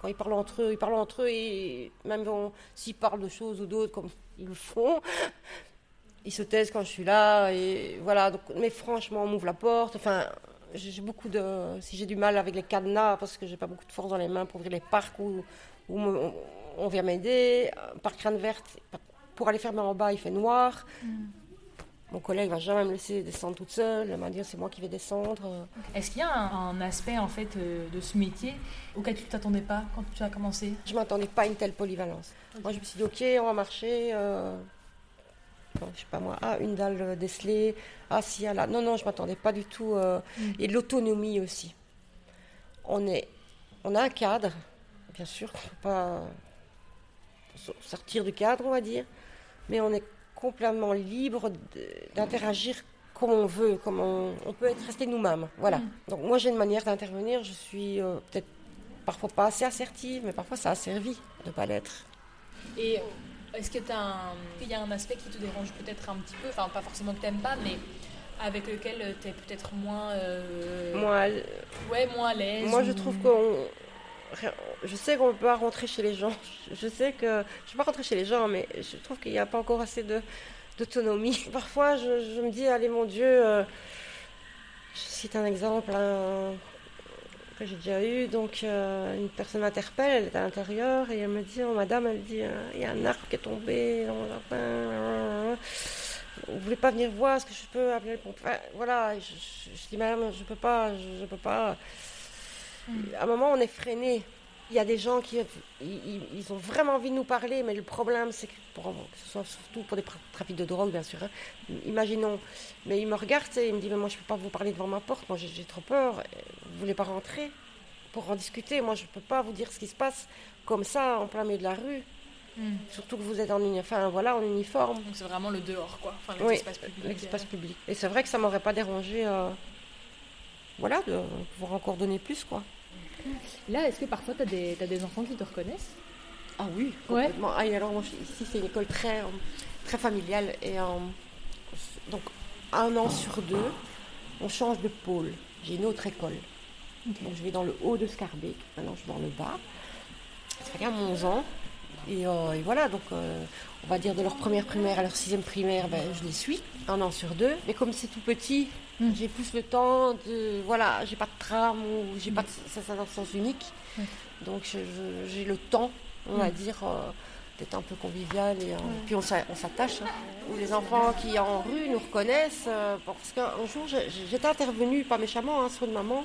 Quand ils parlent entre eux, ils parlent entre eux et même s'ils parlent de choses ou d'autres comme ils le font, ils se taisent quand je suis là et voilà. Donc, mais franchement, on m'ouvre la porte. Enfin, j'ai beaucoup de. Si j'ai du mal avec les cadenas parce que j'ai pas beaucoup de force dans les mains pour ouvrir les parcs où, on, on vient m'aider, un parc crâne verte, pour aller fermer en bas, il fait noir. Mon collègue va jamais me laisser descendre toute seule. Elle m'a dit c'est moi qui vais descendre. Est-ce qu'il y a un, un aspect en fait euh, de ce métier auquel tu t'attendais pas quand tu as commencé? Je m'attendais pas à une telle polyvalence. Moi, je me suis dit ok, on va marcher. euh, bon, je sais pas moi, ah, une dalle décelée, ah si, ah là. Non, non, je m'attendais pas du tout. euh, Et l'autonomie aussi. On, est, on a un cadre, bien sûr, qu'on ne peut pas so- sortir du cadre, on va dire, mais on est complètement libre d'interagir comme on veut, comme on, on peut être resté nous-mêmes. Voilà. Donc moi j'ai une manière d'intervenir, je suis euh, peut-être parfois pas assez assertive, mais parfois ça a servi de ne pas l'être. Et est-ce que t'as un... il y a un aspect qui te dérange peut-être un petit peu, enfin pas forcément que t'aimes pas, mais avec lequel tu es peut-être moins, euh, Moi, ouais, moins à l'aise Moi, je ou- trouve qu'on. Je sais qu'on ne peut pas rentrer chez les gens. Je sais que. Je ne vais pas rentrer chez les gens, mais je trouve qu'il n'y a pas encore assez de d'autonomie. Parfois, je, me dis, allez, mon Dieu. euh, Je cite un exemple hein, que j'ai déjà eu. Donc, euh, une personne m'interpelle, elle est à l'intérieur, et elle me dit, oh, madame, elle dit, euh, il y a un arbre qui est tombé dans le jardin. Vous voulez pas venir voir Est-ce que je peux appeler le pompier Voilà, je dis, madame, je peux pas, je, je peux pas. À un moment, on est freiné. Il y a des gens qui ils, ils- ils ont vraiment envie de nous parler, mais le problème, c'est que, pour, que ce soit surtout pour des tra- trafics de drogue, bien sûr. hein. Imaginons. Mais il me regarde et il me dit Mais moi, je ne peux pas vous parler devant ma porte. Moi, j'ai trop peur. Vous voulez pas rentrer pour en discuter? Moi, je ne peux pas vous dire ce qui se passe comme ça, en plein milieu de la rue. Hmm. Surtout que vous êtes en, enfin, voilà, en uniforme. Donc c'est vraiment le dehors, quoi. Enfin, Oui, l'espace public. L'espace euh. public. Et c'est vrai que ça m'aurait pas dérangé. euh, voilà, de pouvoir encore donner plus, quoi. Là, est-ce que parfois tu as, des t'as des enfants qui te reconnaissent? Ah oui, Ouais. complètement. Ah, et alors, moi, ici, c'est une école très, euh, très familiale. Et euh, donc, un an sur deux, on change de pôle. J'ai une autre école. Donc, je vais dans le haut de Scarbeck. Maintenant, je suis dans le bas. Ça fait quand même 11 ans. Et, euh, et voilà, donc, euh, on va dire de leur première primaire à leur sixième primaire, ben, je les suis, un an sur deux. Mais comme c'est tout petit, Mm. j'ai plus le temps de. Voilà, j'ai pas de tram ou j'ai pas de. Le sens unique. Donc, j'ai le temps, on va dire, euh, d'être un peu convivial. Et, euh, puis, on s'a- on s'attache. hein. Ou Les enfants qui en rue nous reconnaissent. euh, parce qu'un jour, j'étais intervenue, pas méchamment, hein, sur une maman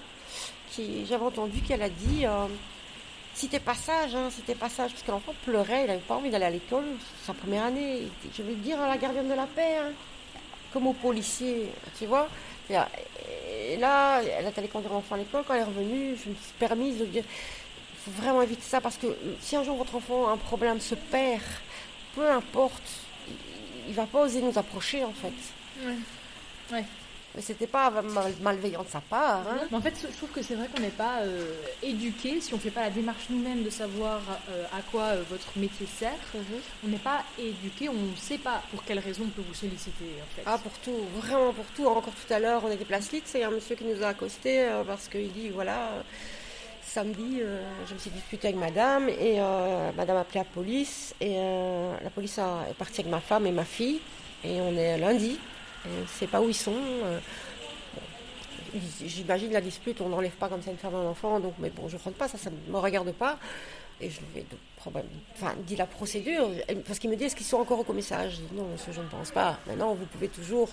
qui. J'avais entendu qu'elle a dit. si t'es pas sage, hein, si t'es pas sage, parce que l'enfant pleurait, il n'avait pas envie d'aller à l'école, sa première année. Je vais le dire à la gardienne de la paix, hein, comme au policier, tu vois. Et, là, elle est allée conduire l'enfant à l'école, quand elle est revenue, je me suis permise de dire il faut vraiment éviter ça, parce que si un jour votre enfant a un problème, se perd, peu importe, il, il va pas oser nous approcher en fait. Ouais. Ouais. Mais c'était pas mal- malveillant de sa part. hein. Mais en fait, je trouve que c'est vrai qu'on n'est pas euh, éduqué, si on ne fait pas la démarche nous-mêmes de savoir euh, à quoi euh, votre métier sert, on n'est pas éduqué, on ne sait pas pour quelle raison on peut vous solliciter en fait. Ah, pour tout, vraiment pour tout. Encore tout à l'heure, on était place Litz et un monsieur qui nous a accosté parce qu'il dit voilà, samedi, je me suis disputée avec madame et madame a appelé la police et la police a- est partie avec ma femme et ma fille et on est lundi on ne sait pas où ils sont. euh, J'imagine la dispute, on n'enlève pas comme ça une femme un enfant, donc mais bon, je ne rentre pas, ça, ne me regarde pas. Et je lui ai enfin, dit la procédure, parce qu'il me dit est-ce qu'ils sont encore au commissariat Je dis non, monsieur, je ne pense pas. Maintenant, vous pouvez toujours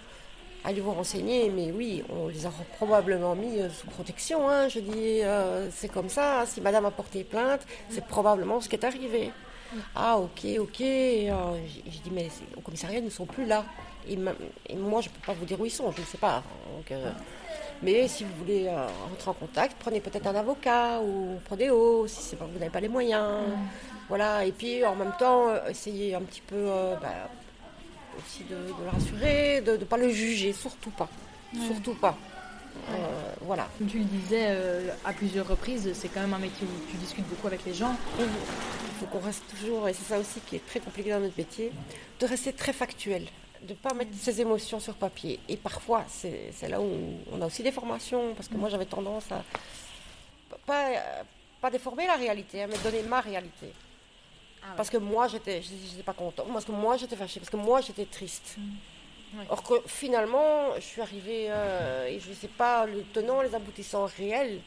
allez vous renseigner, mais oui, on les a probablement mis euh, sous protection. hein. Je dis, euh, c'est comme ça. Si madame a porté plainte, c'est probablement ce qui est arrivé. Ah, ok, ok. Euh, j'ai j'ai dit, mais au commissariat, ils ne sont plus là. Et, ma- et moi, je ne peux pas vous dire où ils sont, je ne sais pas. Donc, euh, mais si vous voulez euh, rentrer en contact, prenez peut-être un avocat ou Prodéo, si c'est pas, vous n'avez pas les moyens. Voilà, et puis en même temps, euh, essayez un petit peu bah, aussi de, de le rassurer, de ne pas le juger, surtout pas. Surtout pas. Euh, voilà. Comme tu le disais euh, à plusieurs reprises, c'est quand même un métier où tu discutes beaucoup avec les gens. Il faut qu'on reste toujours, et c'est ça aussi qui est très compliqué dans notre métier, de rester très factuel, de ne pas mettre ses émotions sur papier. Et parfois, c'est là où on a aussi des formations, parce que moi j'avais tendance à pas, pas déformer la réalité, hein, mais donner ma réalité. Parce que moi j'étais pas contente, parce que moi j'étais fâchée, parce que moi j'étais triste. Ouais. Or que finalement, je suis arrivée euh, et je ne sais pas le tenant, les aboutissants réels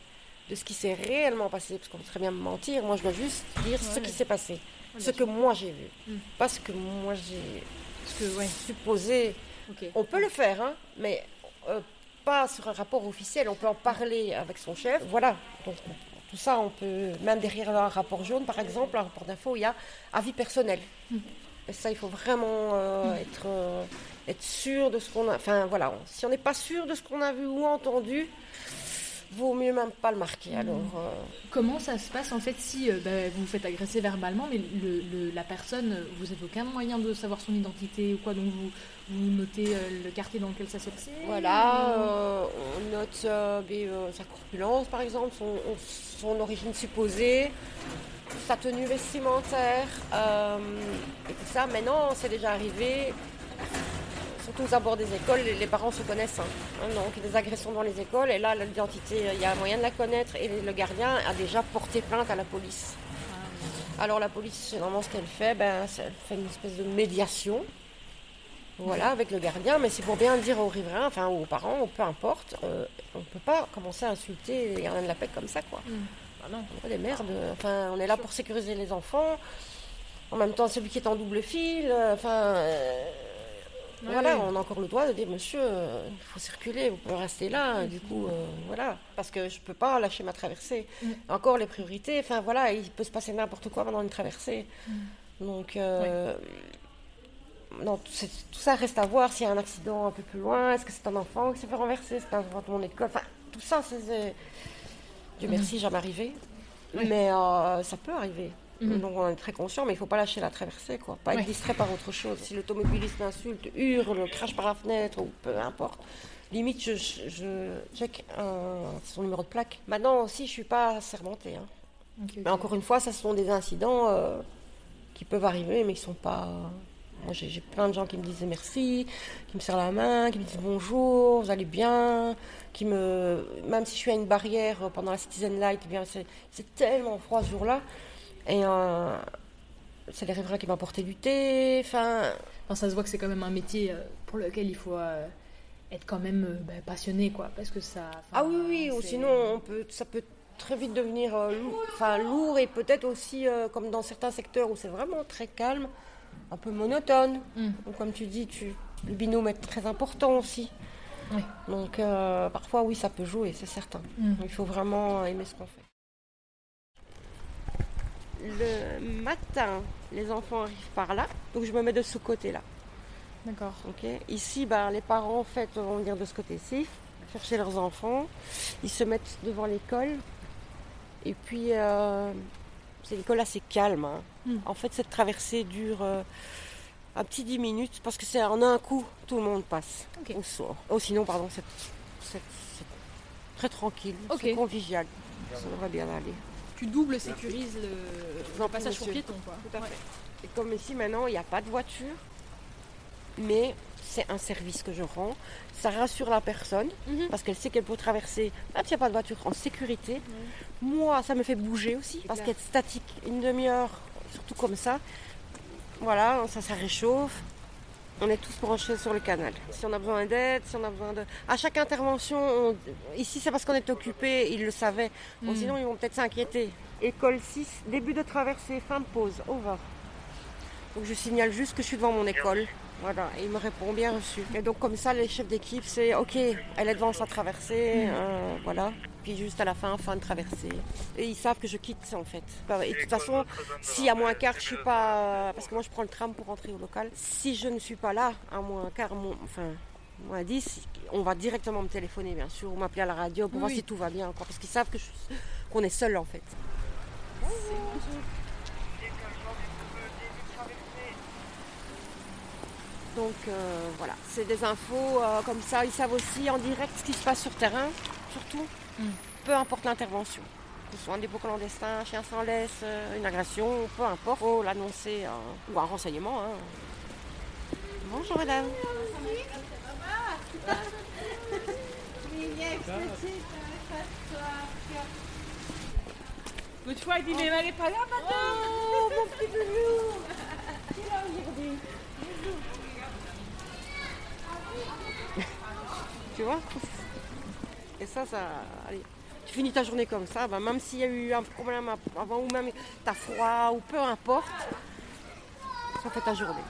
de ce qui s'est réellement passé, parce qu'on peut très bien me mentir. Moi, je dois juste dire ce qui s'est passé, ce que moi j'ai vu, Mm. pas ce que moi j'ai Parce que, ouais, ok. On peut le faire, hein, mais euh, pas sur un rapport officiel. On peut en parler avec son chef. Voilà. Donc tout ça, on peut même derrière un rapport jaune, par exemple, un rapport d'info, il y a avis personnel. Et ça, il faut vraiment euh, être, euh, être sûr de ce qu'on a. Enfin voilà, si on n'est pas sûr de ce qu'on a vu ou entendu, vaut mieux même pas le marquer. Alors. euh, Comment ça se passe en fait si euh, bah, vous vous faites agresser verbalement, mais le, le- la personne, euh, vous n'avez aucun moyen de savoir son identité ou quoi, donc vous, vous notez euh, le quartier dans lequel ça s'est passé Voilà, on note sa corpulence par exemple, son, on- son origine supposée, sa tenue vestimentaire et tout ça. Maintenant, c'est déjà arrivé, surtout aux abords des écoles, les, les parents se connaissent. hein. Hein, donc, il y a des agressions dans les écoles et là, l'identité, il y a moyen de la connaître et le gardien a déjà porté plainte à la police. Alors la police, généralement, ce qu'elle fait, ben, c'est- elle fait une espèce de médiation. Voilà, avec le gardien, mais c'est pour bien dire aux riverains, enfin aux parents, peu importe, euh, on ne peut pas commencer à insulter les gardiens de la paix comme ça, quoi. Ah non. On des merdes. Enfin, on est là pour sécuriser les enfants. En même temps, celui qui est en double fil, euh, enfin, euh, Voilà, on a encore le droit de dire, monsieur, euh, il faut circuler, vous pouvez rester là. Du coup, euh, voilà, parce que je peux pas lâcher ma traversée. Mm. Encore les priorités. Enfin, voilà, il peut se passer n'importe quoi pendant une traversée. Mm. Donc, euh, non, tout, ça reste à voir s'il y a un accident un peu plus loin. Est-ce que c'est un enfant qui s'est fait renverser C'est un enfant de mon école? Enfin, tout ça, c'est. Dieu Mm. merci, jamais arrivé. Mais ça peut arriver. Mhm. Donc on est très conscient, mais il ne faut pas lâcher la traversée, quoi. Pas être distrait par autre chose. Si l'automobiliste m'insulte, hurle, crache par la fenêtre, ou peu importe, limite, je, check un- son numéro de plaque. Maintenant aussi, je suis pas sermentée. hein. Mais encore une fois, ça ce sont des incidents euh, qui peuvent arriver, mais qui sont pas. Moi, j'ai plein de gens qui me disent merci, qui me serrent la main, qui me disent bonjour, vous allez bien, qui me, même si je suis à une barrière pendant la Citizen Light, eh bien c'est tellement froid ce jour-là, et euh, c'est les riverains qui m'ont apporté du thé, enfin, Enfin, ça se voit que c'est quand même un métier euh, pour lequel il faut euh, être quand même euh, bah, passionné, quoi, parce que ça. ah oui oui, ou sinon on peut, ça peut très vite devenir euh, lourd, enfin lourd et peut-être aussi comme dans certains secteurs où c'est vraiment très calme, un peu monotone. Mm. Donc, comme tu dis, tu, le binôme est très important aussi. Oui. Donc, parfois, oui, ça peut jouer, c'est certain. Mm. Il faut vraiment aimer ce qu'on fait. Le matin, les enfants arrivent par là, donc je me mets de ce côté-là. D'accord. Ici, ben, les parents en fait, vont venir de ce côté-ci, chercher leurs enfants. Ils se mettent devant l'école. Et puis, euh, c'est une école assez calme. hein. Mm. En fait, cette traversée dure euh, un petit 10 minutes parce que c'est en un coup, tout le monde passe Ok. au sort. Oh, sinon, pardon, c'est très tranquille, c'est convivial. Ça va bien aller. Tu double sécurises le, passage pour piétons, quoi. Tout à Ouais. fait. Et comme ici maintenant, il n'y a pas de voiture, mais c'est un service que je rends. Ça rassure la personne Mhm. parce qu'elle sait qu'elle peut traverser, même s'il n'y a pas de voiture, en sécurité. Moi, ça me fait bouger aussi parce clair. qu'être statique une demi-heure, surtout comme ça, voilà, ça, ça réchauffe. On est tous branchés sur le canal. Si on a besoin d'aide, si on a besoin de. À chaque intervention, on- ici c'est parce qu'on est occupé, ils le savaient. Bon, Mm. sinon, ils vont peut-être s'inquiéter. École 6, début de traversée, fin de pause, over. Donc je signale juste que je suis devant mon école. Voilà, et il me répond bien reçu. Et donc comme ça, les chefs d'équipe, c'est ok, elle est devant sa traversée, euh, voilà. Puis juste à la fin, fin de traversée. Et ils savent que je quitte en fait. Et de toute façon, si à moins quart, je suis pas, parce que moi je prends le tram pour rentrer au local. Si je ne suis pas là, à moins quart, mon- enfin moins 10, on va directement me téléphoner bien sûr, ou m'appeler à la radio pour voir si tout va bien, quoi, parce qu'ils savent que je- qu'on est seul en fait. Donc euh, voilà, c'est des infos euh, comme ça. Ils savent aussi en direct ce qui se passe sur terrain, surtout. Mm. Peu importe l'intervention. Que ce soit un dépôt clandestin, un chien sans laisse, euh, une agression, peu importe. faut l'annoncer ou un renseignement. hein. Bonjour madame. Good Friday, mais elle pas là maintenant. Oh mon petit loulou Qui est là aujourd'hui? Tu vois Et ça, ça. Tu finis ta journée comme ça, bah, même s'il y a eu un problème avant ou même t'as froid ou peu importe, ça fait ta journée.